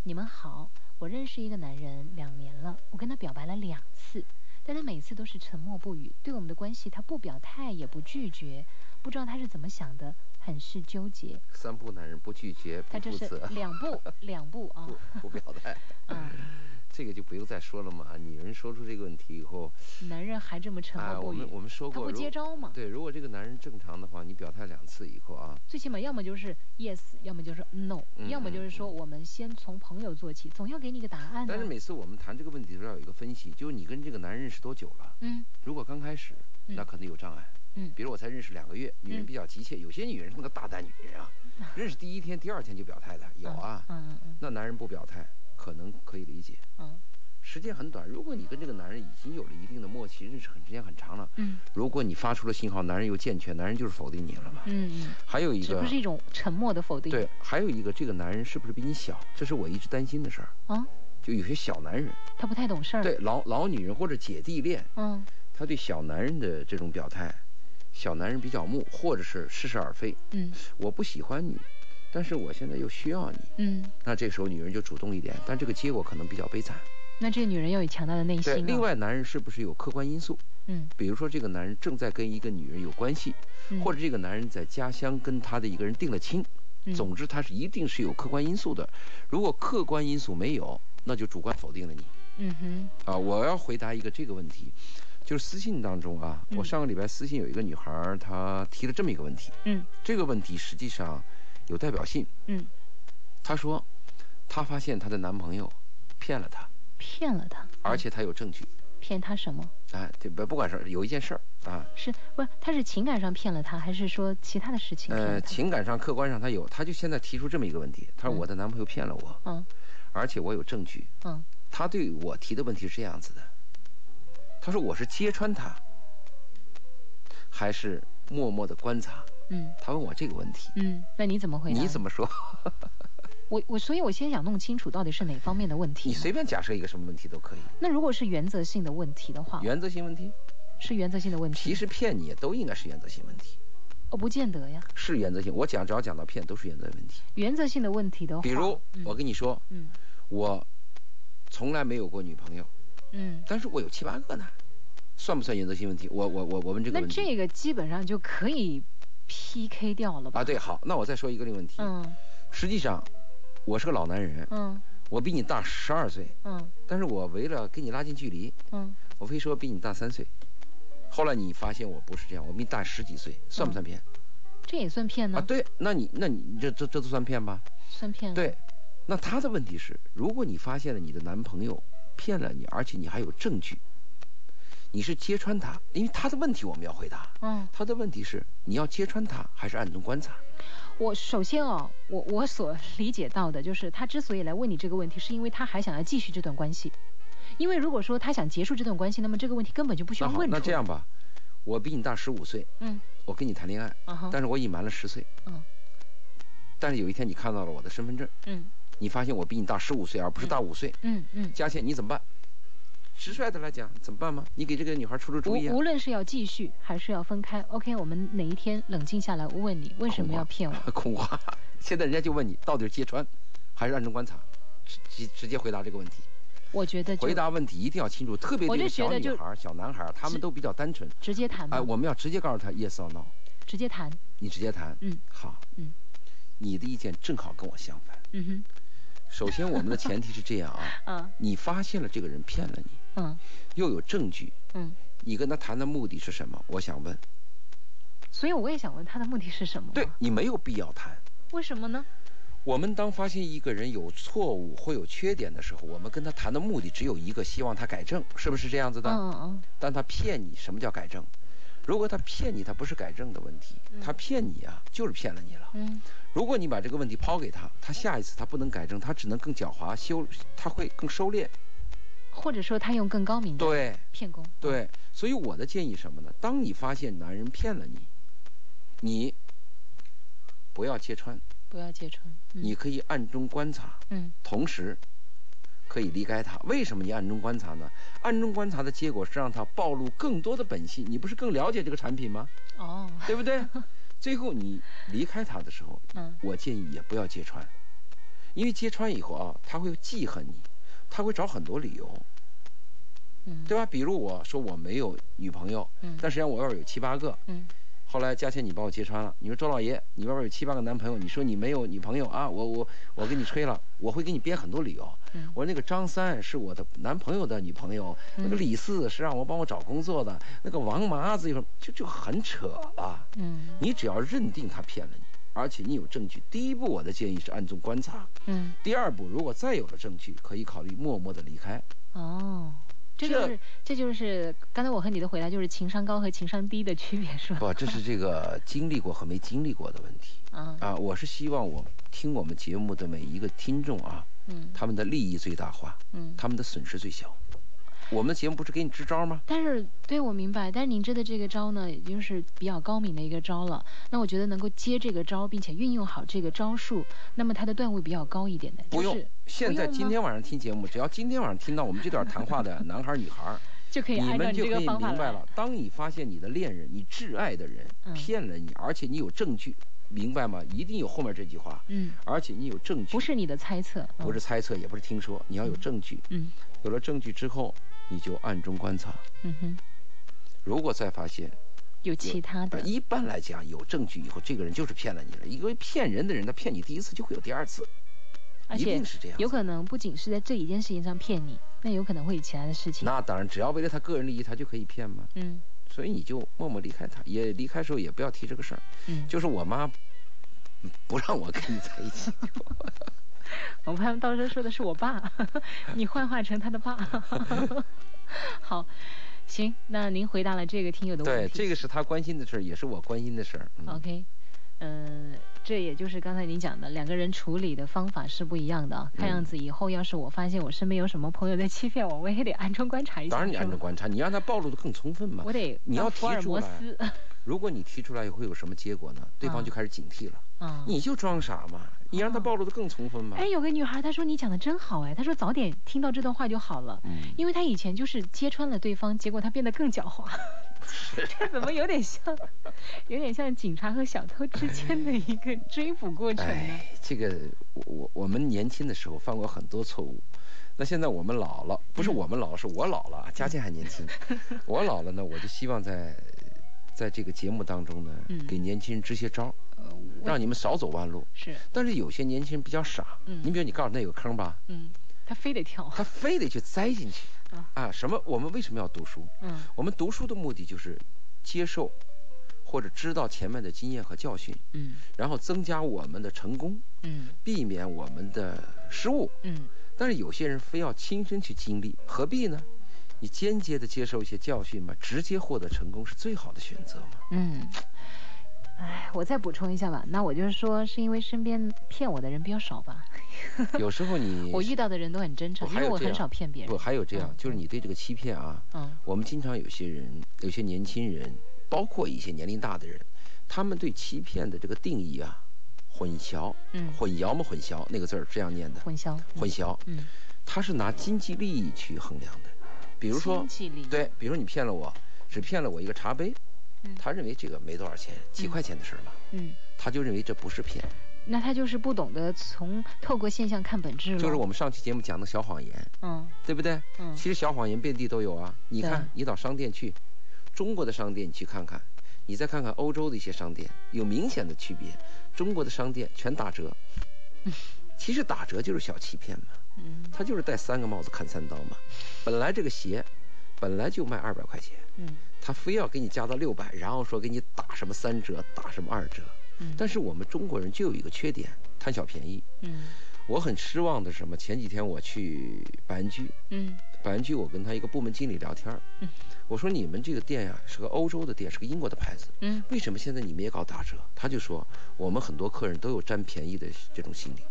你们好，我认识一个男人两年了，我跟他表白了两次。”但他每次都是沉默不语，对我们的关系他不表态也不拒绝，不知道他是怎么想的，很是纠结。
三不男人不拒绝，
他这是两步 两步啊，
不表态。嗯。这个就不用再说了嘛。女人说出这个问题以后，
男人还这么沉默不
语。我们我们说过，
他不接招嘛。
对，如果这个男人正常的话，你表态两次以后啊，
最起码要么就是 yes，要么就是 no，要么就是说我们先从朋友做起，总要给你个答案。
但是每次我们谈这个问题的时候要有一个分析，就是你跟这个男人认识多久了？嗯。如果刚开始，那可能有障碍。嗯。比如我才认识两个月，女人比较急切，有些女人是那个大胆女人啊，认识第一天、第二天就表态的有啊。嗯嗯嗯。那男人不表态，可能可以理解。嗯。时间很短，如果你跟这个男人已经有了一定的默契，认识很时间很长了，嗯，如果你发出了信号，男人又健全，男人就是否定你了嘛，还有一个，
是不是一种沉默的否定？
对，还有一个，这个男人是不是比你小？这是我一直担心的事儿啊。就有些小男人，
他不太懂事儿，
对老老女人或者姐弟恋，嗯，他对小男人的这种表态，小男人比较木，或者是似是而非，嗯，我不喜欢你，但是我现在又需要你，嗯，那这时候女人就主动一点，但这个结果可能比较悲惨。
那这个女人要有强大的内心。
对，另外男人是不是有客观因素？嗯，比如说这个男人正在跟一个女人有关系，或者这个男人在家乡跟他的一个人定了亲，总之他是一定是有客观因素的。如果客观因素没有，那就主观否定了你。嗯哼。啊，我要回答一个这个问题，就是私信当中啊，我上个礼拜私信有一个女孩，她提了这么一个问题。嗯。这个问题实际上有代表性。嗯。她说，她发现她的男朋友骗了她。
骗了她，
而且她有证据。
骗她什么？
哎，这不不管是有一件事儿啊，
是不是他是情感上骗了她，还是说其他的事情？呃，
情感上、客观上她有，她就现在提出这么一个问题，她说我的男朋友骗了我，嗯，而且我有证据，嗯，他对我提的问题是这样子的，他说我是揭穿他，还是默默的观察？嗯，他问我这个问题，
嗯，那你怎么回答？
你怎么说？
我我所以，我先想弄清楚到底是哪方面的问题。
你随便假设一个什么问题都可以。
那如果是原则性的问题的话，
原则性问题，
是原则性的问题。
其实骗你也都应该是原则性问题。
哦，不见得呀。
是原则性，我讲只要讲到骗，都是原则问题。
原则性的问题的话，
比如我跟你说，嗯，我从来没有过女朋友，嗯，但是我有七八个呢，算不算原则性问题？我我我我问这个问
题。那这个基本上就可以 PK 掉了吧？
啊，对，好，那我再说一个这个问题。嗯，实际上我是个老男人，嗯，我比你大十二岁，嗯，但是我为了跟你拉近距离，嗯，我非说比你大三岁。后来你发现我不是这样，我比你大十几岁，算不算骗？
这也算骗呢？
啊，对，那你那你这这这都算骗吧？
算骗。
对，那他的问题是，如果你发现了你的男朋友骗了你，而且你还有证据，你是揭穿他？因为他的问题我们要回答。嗯。他的问题是你要揭穿他，还是暗中观察？
我首先哦，我我所理解到的就是，他之所以来问你这个问题，是因为他还想要继续这段关系。因为如果说他想结束这段关系，那么这个问题根本就不需要问。
那这样吧，我比你大十五岁，嗯，我跟你谈恋爱，但是我隐瞒了十岁，嗯，但是有一天你看到了我的身份证，嗯，你发现我比你大十五岁，而不是大五岁，嗯嗯，佳倩你怎么办？直率的来讲，怎么办吗？你给这个女孩出出主意。
无论是要继续还是要分开，OK，我们哪一天冷静下来，我问你为什么要骗我？
恐慌。现在人家就问你，到底是揭穿，还是暗中观察？直直接回答这个问题。
我觉得
回答问题一定要清楚，特别是小女孩、小男孩，他们都比较单纯。
直接谈。
哎，我们要直接告诉他 yes or no。
直接谈。
你直接谈。嗯。好。嗯。你的意见正好跟我相反。嗯哼。首先，我们的前提是这样啊。嗯。你发现了这个人骗了你。嗯。又有证据。嗯。你跟他谈的目的是什么？我想问。
所以我也想问他的目的是什么？
对你没有必要谈。
为什么呢？
我们当发现一个人有错误或有缺点的时候，我们跟他谈的目的只有一个，希望他改正，是不是这样子的？嗯嗯。但他骗你，什么叫改正？如果他骗你，他不是改正的问题，他骗你啊，就是骗了你了。嗯。如果你把这个问题抛给他，他下一次他不能改正，他只能更狡猾，修他会更收敛，
或者说他用更高明的
对
骗功。
对，所以我的建议什么呢？当你发现男人骗了你，你不要揭穿。
不要揭穿，
你可以暗中观察，嗯，同时可以离开他。为什么你暗中观察呢？暗中观察的结果是让他暴露更多的本性，你不是更了解这个产品吗？哦，对不对？最后你离开他的时候，嗯，我建议也不要揭穿，因为揭穿以后啊，他会记恨你，他会找很多理由，嗯，对吧？比如我说我没有女朋友，嗯，但实际上我要是有七八个，嗯。后来佳倩，你把我揭穿了。你说周老爷，你外边有七八个男朋友，你说你没有女朋友啊？我我我给你吹了，我会给你编很多理由。我说那个张三是我的男朋友的女朋友，那个李四是让我帮我找工作的，那个王麻子就就很扯了。嗯，你只要认定他骗了你，而且你有证据，第一步我的建议是暗中观察。嗯，第二步如果再有了证据，可以考虑默默的离开。哦。
这就是这就是刚才我和你的回答，就是情商高和情商低的区别，是吧？
不，这是这个经历过和没经历过的问题。啊啊，我是希望我听我们节目的每一个听众啊，嗯，他们的利益最大化，嗯，他们的损失最小。我们的节目不是给你支招吗？
但是，对我明白。但是您支的这个招呢，已经是比较高明的一个招了。那我觉得能够接这个招，并且运用好这个招数，那么它的段位比较高一点的。
不用，现在今天晚上听节目，只要今天晚上听到我们这段谈话的男孩女孩，
就可以
你们就可以明白了。当你发现你的恋人、你挚爱的人骗了你，而且你有证据，明白吗？一定有后面这句话。嗯。而且你有证据。
不是你的猜测。
不是猜测，也不是听说，你要有证据。嗯。有了证据之后。你就暗中观察，嗯哼。如果再发现
有其他的，
一般来讲有证据以后，这个人就是骗了你了。因为骗人的人，他骗你第一次就会有第二次，一定是这样。
有可能不仅是在这一件事情上骗你，那有可能会有其他的事情。
那当然，只要为了他个人利益，他就可以骗嘛。嗯。所以你就默默离开他，也离开时候也不要提这个事儿。嗯。就是我妈不让我跟你在一起。
我怕到时候说的是我爸，你幻化成他的爸。好，行，那您回答了这个听友的问
题。对，这个是他关心的事儿，也是我关心的事儿。
OK，嗯，这也就是刚才您讲的，两个人处理的方法是不一样的啊。看样子以后要是我发现我身边有什么朋友在欺骗我，我也得暗中观察一下。
当然你暗中观察，你让他暴露的更充分嘛。
我得
你要福
尔摩斯。
如果你提出来会有什么结果呢？对方就开始警惕了。啊，你就装傻嘛，你让他暴露的更充分嘛。
哎，有个女孩她说你讲的真好哎，她说早点听到这段话就好了。嗯，因为她以前就是揭穿了对方，结果她变得更狡猾。这怎么有点像，有点像警察和小偷之间的一个追捕过程呢？
这个我我们年轻的时候犯过很多错误，那现在我们老了，不是我们老，是我老了，佳倩还年轻。我老了呢，我就希望在。在这个节目当中呢，给年轻人支些招，让你们少走弯路。
是，
但是有些年轻人比较傻。嗯，你比如你告诉他有个坑吧，
嗯，他非得跳，
他 非得去栽进去。啊，什么？我们为什么要读书？嗯，我们读书的目的就是接受或者知道前面的经验和教训。嗯，然后增加我们的成功。嗯，避免我们的失误。嗯，但是有些人非要亲身去经历，何必呢？你间接的接受一些教训嘛，直接获得成功是最好的选择嘛。嗯，
哎，我再补充一下吧。那我就是说，是因为身边骗我的人比较少吧？
有时候你
我遇到的人都很真诚，因为我很少骗别人。
不，还有这样，就是你对这个欺骗啊，嗯，我们经常有些人，有些年轻人，包括一些年龄大的人，他们对欺骗的这个定义啊，混淆，嗯，混淆嘛？混淆那个字儿这样念的，
混淆，
混淆，嗯，他是拿经济利益去衡量的。比如说，对，比如说你骗了我，只骗了我一个茶杯，他认为这个没多少钱，几块钱的事儿嘛，嗯，他就认为这不是骗，
那他就是不懂得从透过现象看本质了。
就是我们上期节目讲的小谎言，嗯，对不对？嗯，其实小谎言遍地都有啊。你看，你到商店去，中国的商店你去看看，你再看看欧洲的一些商店，有明显的区别。中国的商店全打折，其实打折就是小欺骗嘛。嗯，他就是戴三个帽子砍三刀嘛。本来这个鞋，本来就卖二百块钱，嗯，他非要给你加到六百，然后说给你打什么三折，打什么二折。嗯，但是我们中国人就有一个缺点，贪小便宜。嗯，我很失望的是什么？前几天我去百安居，嗯，百安居我跟他一个部门经理聊天，嗯，我说你们这个店呀是个欧洲的店，是个英国的牌子，嗯，为什么现在你们也搞打折？他就说我们很多客人都有占便宜的这种心理。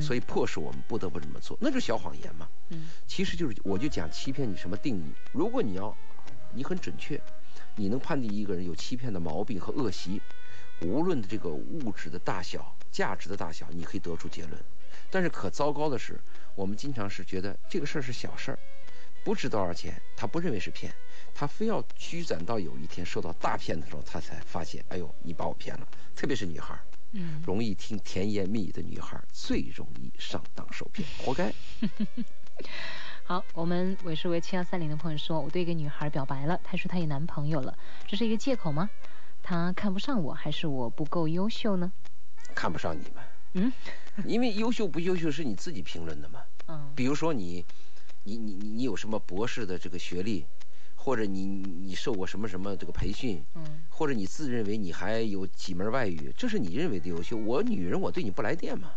所以迫使我们不得不这么做，那就是小谎言嘛。嗯，其实就是，我就讲欺骗你什么定义。如果你要，你很准确，你能判定一个人有欺骗的毛病和恶习，无论这个物质的大小、价值的大小，你可以得出结论。但是可糟糕的是，我们经常是觉得这个事儿是小事儿，不值多少钱，他不认为是骗，他非要积攒到有一天受到大骗的时候，他才发现，哎呦，你把我骗了。特别是女孩儿。嗯，容易听甜言蜜语的女孩最容易上当受骗，活该。
好，我们尾数为七幺三零的朋友说，我对一个女孩表白了，她说她有男朋友了，这是一个借口吗？她看不上我，还是我不够优秀呢？
看不上你们。嗯，因为优秀不优秀是你自己评论的嘛。嗯，比如说你，你你你你有什么博士的这个学历？或者你你受过什么什么这个培训，嗯，或者你自认为你还有几门外语，这是你认为的优秀。我女人，我对你不来电嘛，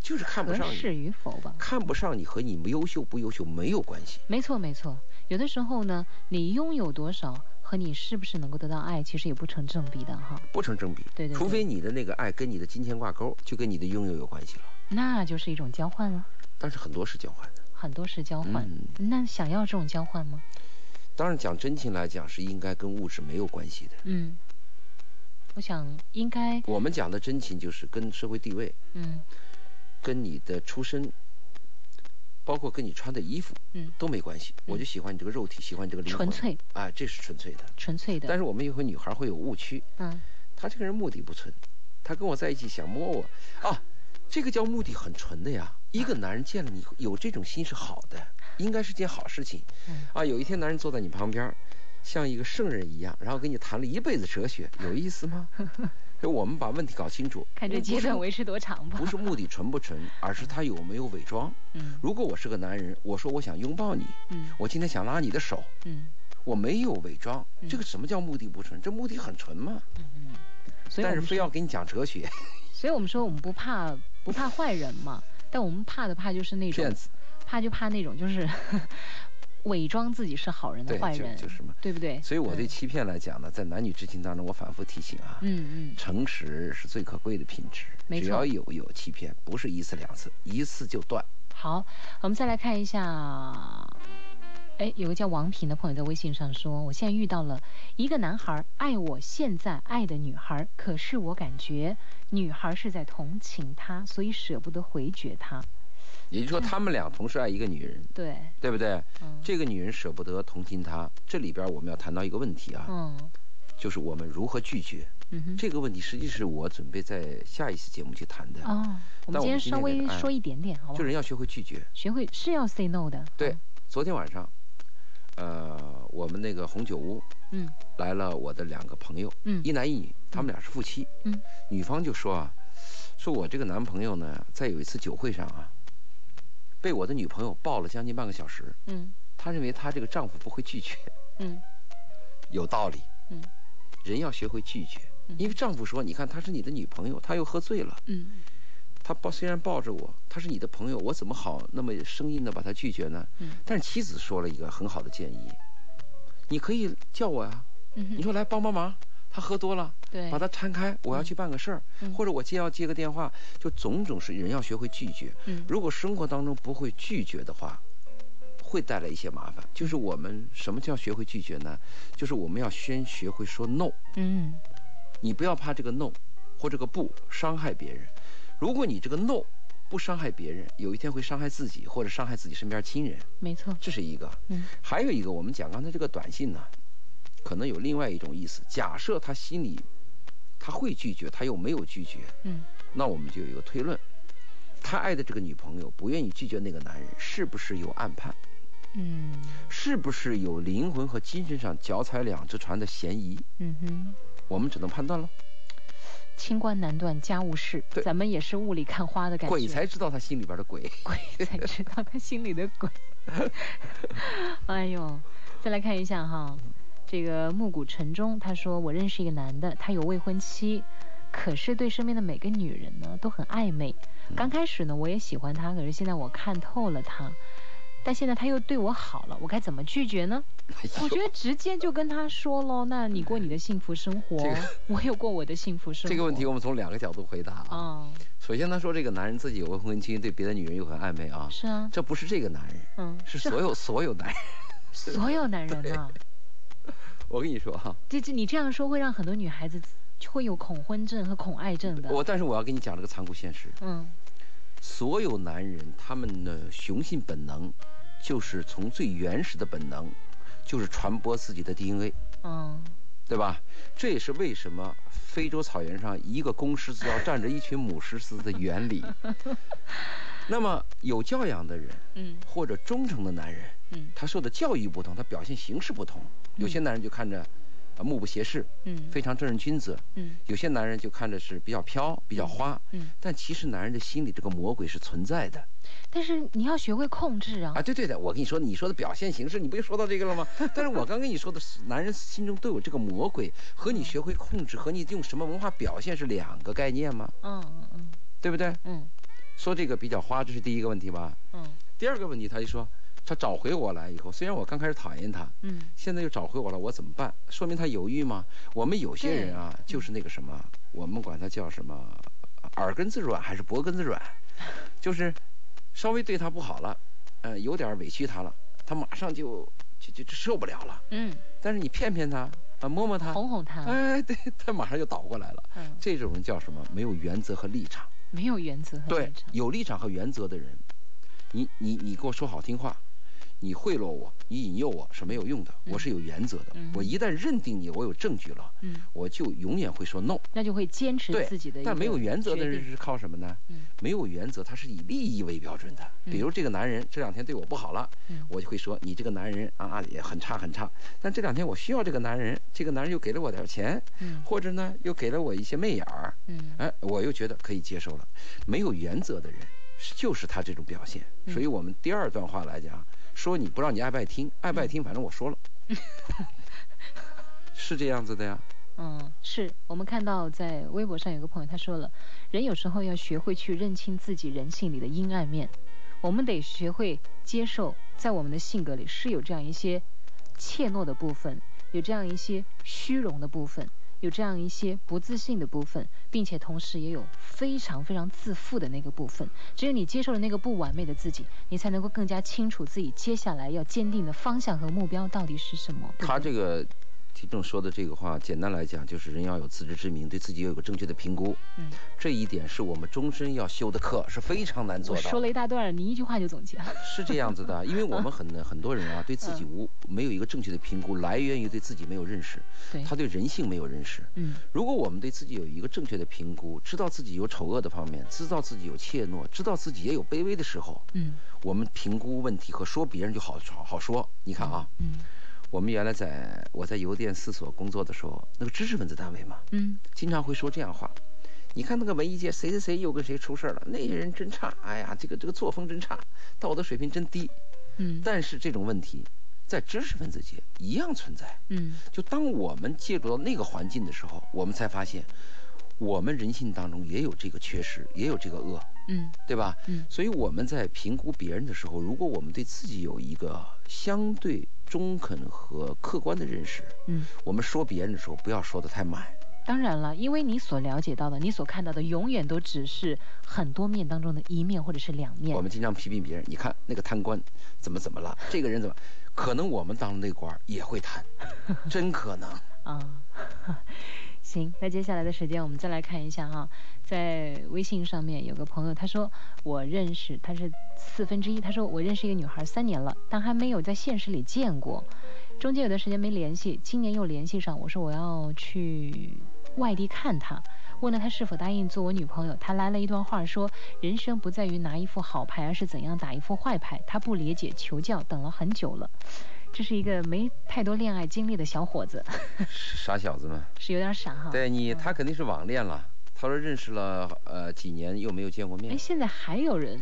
就是看不上你。
合适与否吧？
看不上你和你优秀不优秀没有关系。
没错没错，有的时候呢，你拥有多少和你是不是能够得到爱，其实也不成正比的哈。
不成正比。
对对。
除非你的那个爱跟你的金钱挂钩，就跟你的拥有有关系了。
那就是一种交换了。
但是很多是交换的。
很多是交换。那想要这种交换吗？
当然，讲真情来讲，是应该跟物质没有关系的。嗯，
我想应该。
我们讲的真情就是跟社会地位，嗯，跟你的出身，包括跟你穿的衣服，嗯，都没关系。我就喜欢你这个肉体，喜欢你这个灵
魂。纯粹。
啊，这是纯粹的。
纯粹的。
但是我们有个女孩会有误区。嗯。她这个人目的不纯，她跟我在一起想摸我啊，这个叫目的很纯的呀。一个男人见了你有这种心是好的。应该是件好事情，啊，有一天男人坐在你旁边，像一个圣人一样，然后跟你谈了一辈子哲学，有意思吗？所以我们把问题搞清楚，
看这阶段维持多长吧。
不是目的纯不纯，而是他有没有伪装。嗯，如果我是个男人，我说我想拥抱你，嗯，我今天想拉你的手，嗯，我没有伪装，这个什么叫目的不纯？这目的很纯嘛。嗯，但是非要给你讲哲学。
所以我们说我们不怕不怕坏人嘛，但我们怕的怕就是那种
骗子。
怕就怕那种就是 伪装自己是好人的坏人，
就是嘛，
对不对？
所以我对欺骗来讲呢，在男女之情当中，我反复提醒啊，嗯嗯，诚实是最可贵的品质，只要有有欺骗，不是一次两次，一次就断。
好，我们再来看一下哎，有个叫王平的朋友在微信上说，我现在遇到了一个男孩爱我现在爱的女孩，可是我感觉女孩是在同情他，所以舍不得回绝他。
也就是说，他们俩同时爱一个女人，
对，
对不对？嗯，这个女人舍不得同情他，这里边我们要谈到一个问题啊，嗯，就是我们如何拒绝。嗯哼，这个问题实际是我准备在下一次节目去谈的。
哦，我们今天稍微说一点点，好吧？
就人要学会拒绝，
学会是要 say no 的。
对，昨天晚上，呃，我们那个红酒屋，嗯，来了我的两个朋友，嗯，一男一女，他们俩是夫妻，嗯，女方就说啊，说我这个男朋友呢，在有一次酒会上啊。被我的女朋友抱了将近半个小时。嗯，她认为她这个丈夫不会拒绝。嗯，有道理。嗯，人要学会拒绝，因为丈夫说：“你看，她是你的女朋友，她又喝醉了。”嗯，她抱虽然抱着我，她是你的朋友，我怎么好那么生硬的把她拒绝呢？嗯，但是妻子说了一个很好的建议：“你可以叫我呀。”嗯，你说来帮帮忙。他喝多了，
对，
把他摊开，我要去办个事儿，或者我接要接个电话，就种种是人要学会拒绝。嗯，如果生活当中不会拒绝的话，会带来一些麻烦。就是我们什么叫学会拒绝呢？就是我们要先学会说 no。嗯，你不要怕这个 no 或这个不伤害别人。如果你这个 no 不伤害别人，有一天会伤害自己或者伤害自己身边亲人。
没错，
这是一个。嗯，还有一个，我们讲刚才这个短信呢。可能有另外一种意思。假设他心里他会拒绝，他又没有拒绝，嗯，那我们就有一个推论：他爱的这个女朋友不愿意拒绝那个男人，是不是有暗判？嗯，是不是有灵魂和精神上脚踩两只船的嫌疑？嗯哼，我们只能判断了。
清官难断家务事，咱们也是雾里看花的感觉。
鬼才知道他心里边的鬼，
鬼才知道他心里的鬼。哎呦，再来看一下哈。这个暮鼓晨钟，他说我认识一个男的，他有未婚妻，可是对身边的每个女人呢都很暧昧。刚开始呢我也喜欢他，可是现在我看透了他，但现在他又对我好了，我该怎么拒绝呢？我觉得直接就跟他说喽，那你过你的幸福生活，我有过我的幸福生活。
这个问题我们从两个角度回答啊。首先他说这个男人自己有未婚妻，对别的女人又很暧昧啊。
是啊。
这不是这个男人，嗯，是所有所有男人，
所有男人呢。
我跟你说哈，
这这你这样说会让很多女孩子会有恐婚症和恐爱症的。
我但是我要跟你讲这个残酷现实。嗯，所有男人他们的雄性本能，就是从最原始的本能，就是传播自己的 DNA。嗯，对吧？这也是为什么非洲草原上一个公狮子要站着一群母狮子的原理。那么有教养的人，嗯，或者忠诚的男人，嗯，他受的教育不同，他表现形式不同。有些男人就看着，啊，目不斜视，嗯，非常正人君子，嗯。有些男人就看着是比较飘，比较花，嗯。但其实男人的心里这个魔鬼是存在的。
但是你要学会控制啊！
啊，对对的，我跟你说，你说的表现形式，你不就说到这个了吗？但是我刚跟你说的是，男人心中都有这个魔鬼，和你学会控制，和你用什么文化表现是两个概念吗？嗯嗯嗯，对不对？嗯。说这个比较花，这是第一个问题吧？嗯。第二个问题，他就说，他找回我来以后，虽然我刚开始讨厌他，嗯，现在又找回我了，我怎么办？说明他犹豫吗？我们有些人啊，就是那个什么，我们管他叫什么，耳根子软还是脖根子软，就是稍微对他不好了，呃，有点委屈他了，他马上就就就受不了了。嗯。但是你骗骗他，啊，摸摸他，
哄哄他，
哎，对他马上就倒过来了。嗯。这种人叫什么？没有原则和立场。
没有原则和
对有立场和原则的人，你你你给我说好听话。你贿赂我，你引诱我是没有用的。我是有原则的。我一旦认定你，我有证据了，我就永远会说 no。
那就会坚持自己的。
但没有原则的人是靠什么呢？没有原则，他是以利益为标准的。比如这个男人这两天对我不好了，我就会说你这个男人啊也很差很差。但这两天我需要这个男人，这个男人又给了我点钱，或者呢又给了我一些媚眼儿，哎，我又觉得可以接受了。没有原则的人就是他这种表现。所以我们第二段话来讲。说你不知道你爱不爱听，爱不爱听，反正我说了，是这样子的呀。
嗯，是我们看到在微博上有个朋友他说了，人有时候要学会去认清自己人性里的阴暗面，我们得学会接受，在我们的性格里是有这样一些怯懦的部分，有这样一些虚荣的部分，有这样一些不自信的部分，并且同时也有非常非常自负的那个部分。只有你接受了那个不完美的自己，你才能够更加清楚自己接下来要坚定的方向和目标到底是什么。
他这个。听众说的这个话，简单来讲就是人要有自知之明，对自己要有个正确的评估。嗯，这一点是我们终身要修的课，是非常难做到。
说了一大段，你一句话就总结了。
是这样子的，因为我们很很多人啊，对自己无没有一个正确的评估，来源于对自己没有认识。
对，
他对人性没有认识。嗯，如果我们对自己有一个正确的评估，知道自己有丑恶的方面，知道自己有怯懦，知道自己也有卑微的时候，嗯，我们评估问题和说别人就好好好说。你看啊，嗯。我们原来在我在邮电四所工作的时候，那个知识分子单位嘛，嗯，经常会说这样话。你看那个文艺界谁谁谁又跟谁出事了，那些人真差，哎呀，这个这个作风真差，道德水平真低，嗯。但是这种问题在知识分子界一样存在，嗯。就当我们介入到那个环境的时候，我们才发现，我们人性当中也有这个缺失，也有这个恶，嗯，对吧？嗯。所以我们在评估别人的时候，如果我们对自己有一个相对。中肯和客观的认识，嗯，我们说别人的时候不要说的太满。
当然了，因为你所了解到的，你所看到的，永远都只是很多面当中的一面或者是两面。
我们经常批评别人，你看那个贪官怎么怎么了，这个人怎么，可能我们当那官也会贪，真可能啊。
行，那接下来的时间我们再来看一下哈，在微信上面有个朋友，他说我认识他是四分之一，他说我认识一个女孩三年了，但还没有在现实里见过，中间有段时间没联系，今年又联系上，我说我要去外地看她，问了她是否答应做我女朋友，她来了一段话说人生不在于拿一副好牌，而是怎样打一副坏牌，她不理解求教，等了很久了。这是一个没太多恋爱经历的小伙子，
傻小子嘛，
是有点傻哈。
对你，他肯定是网恋了。他说认识了呃几年，又没有见过面。
哎，现在还有人？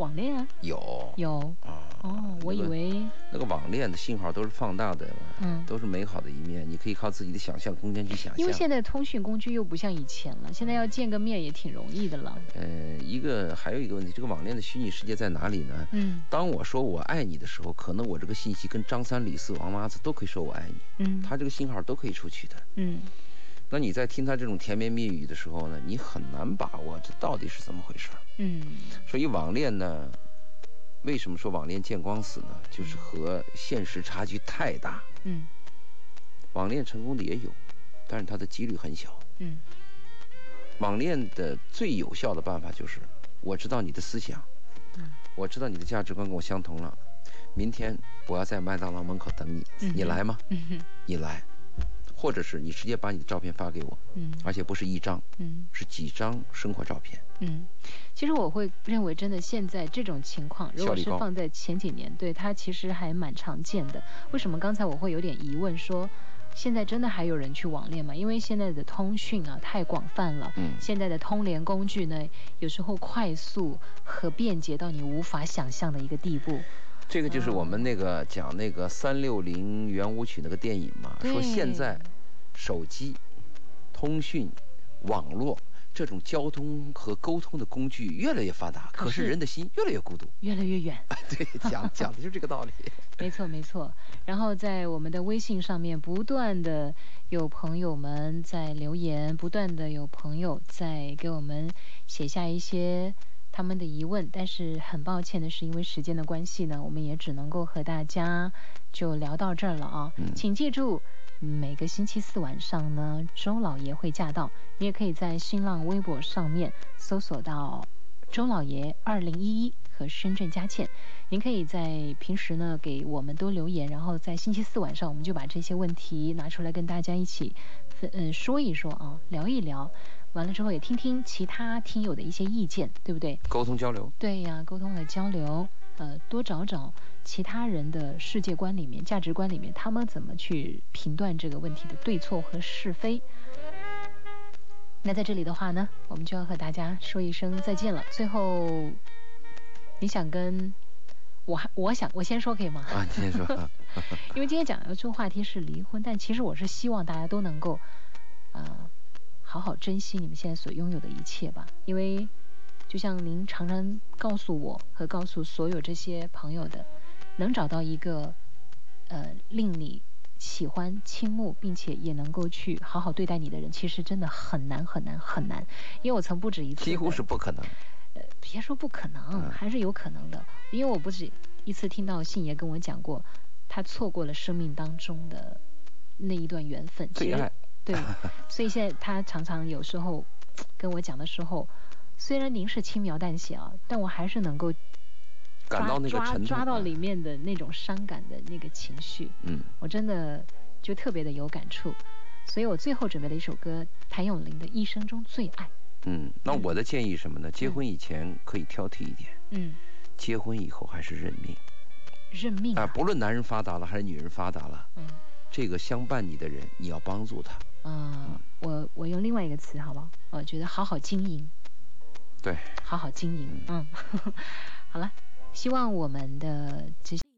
网恋
有
有啊哦，我以为
那个网恋的信号都是放大的，嗯，都是美好的一面，你可以靠自己的想象空间去想象。
因为现在通讯工具又不像以前了，现在要见个面也挺容易的了。
呃，一个还有一个问题，这个网恋的虚拟世界在哪里呢？嗯，当我说我爱你的时候，可能我这个信息跟张三李四王麻子都可以说我爱你，嗯，他这个信号都可以出去的，嗯。那你在听他这种甜言蜜语的时候呢，你很难把握这到底是怎么回事嗯，所以网恋呢，为什么说网恋见光死呢？就是和现实差距太大。嗯，网恋成功的也有，但是它的几率很小。嗯，网恋的最有效的办法就是，我知道你的思想，嗯，我知道你的价值观跟我相同了，明天我要在麦当劳门口等你，你来吗？嗯你来。或者是你直接把你的照片发给我，嗯，而且不是一张，嗯，是几张生活照片，
嗯，其实我会认为，真的现在这种情况，如果是放在前几年，对它其实还蛮常见的。为什么刚才我会有点疑问，说现在真的还有人去网恋吗？因为现在的通讯啊太广泛了，嗯，现在的通联工具呢，有时候快速和便捷到你无法想象的一个地步。
这个就是我们那个讲那个三六零圆舞曲那个电影嘛，说现在手机、通讯、网络这种交通和沟通的工具越来越发达，可是人的心越来越孤独，
越来越远。
对，讲讲的就是这个道理。
没错，没错。然后在我们的微信上面，不断的有朋友们在留言，不断的有朋友在给我们写下一些。他们的疑问，但是很抱歉的是，因为时间的关系呢，我们也只能够和大家就聊到这儿了啊。请记住，每个星期四晚上呢，周老爷会驾到。你也可以在新浪微博上面搜索到周老爷二零一一和深圳佳倩。您可以在平时呢给我们多留言，然后在星期四晚上，我们就把这些问题拿出来跟大家一起分嗯说一说啊，聊一聊。完了之后也听听其他听友的一些意见，对不对？
沟通交流。
对呀，沟通和交流，呃，多找找其他人的世界观里面、价值观里面，他们怎么去评断这个问题的对错和是非。那在这里的话呢，我们就要和大家说一声再见了。最后，你想跟我还我想我先说可以吗？
啊，你先说。
因为今天讲的这个话题是离婚，但其实我是希望大家都能够，啊。好好珍惜你们现在所拥有的一切吧，因为就像您常常告诉我和告诉所有这些朋友的，能找到一个呃令你喜欢、倾慕，并且也能够去好好对待你的人，其实真的很难很难很难。因为我曾不止一次，
几乎是不可能。
呃，别说不可能，还是有可能的。因为我不止一次听到信爷跟我讲过，他错过了生命当中的那一段缘分。
最爱。
对，所以现在他常常有时候跟我讲的时候，虽然您是轻描淡写啊，但我还是能够。
感到那个
抓抓到里面的那种伤感的那个情绪，嗯，我真的就特别的有感触，所以我最后准备了一首歌，谭咏麟的一生中最爱。
嗯，那我的建议什么呢？结婚以前可以挑剔一点，嗯，结婚以后还是认命。
认命
啊！不论男人发达了还是女人发达了，嗯，这个相伴你的人，你要帮助他。
嗯，我我用另外一个词，好不好？我觉得好好经营。
对，
好好经营。嗯，好了。希望我们的这些。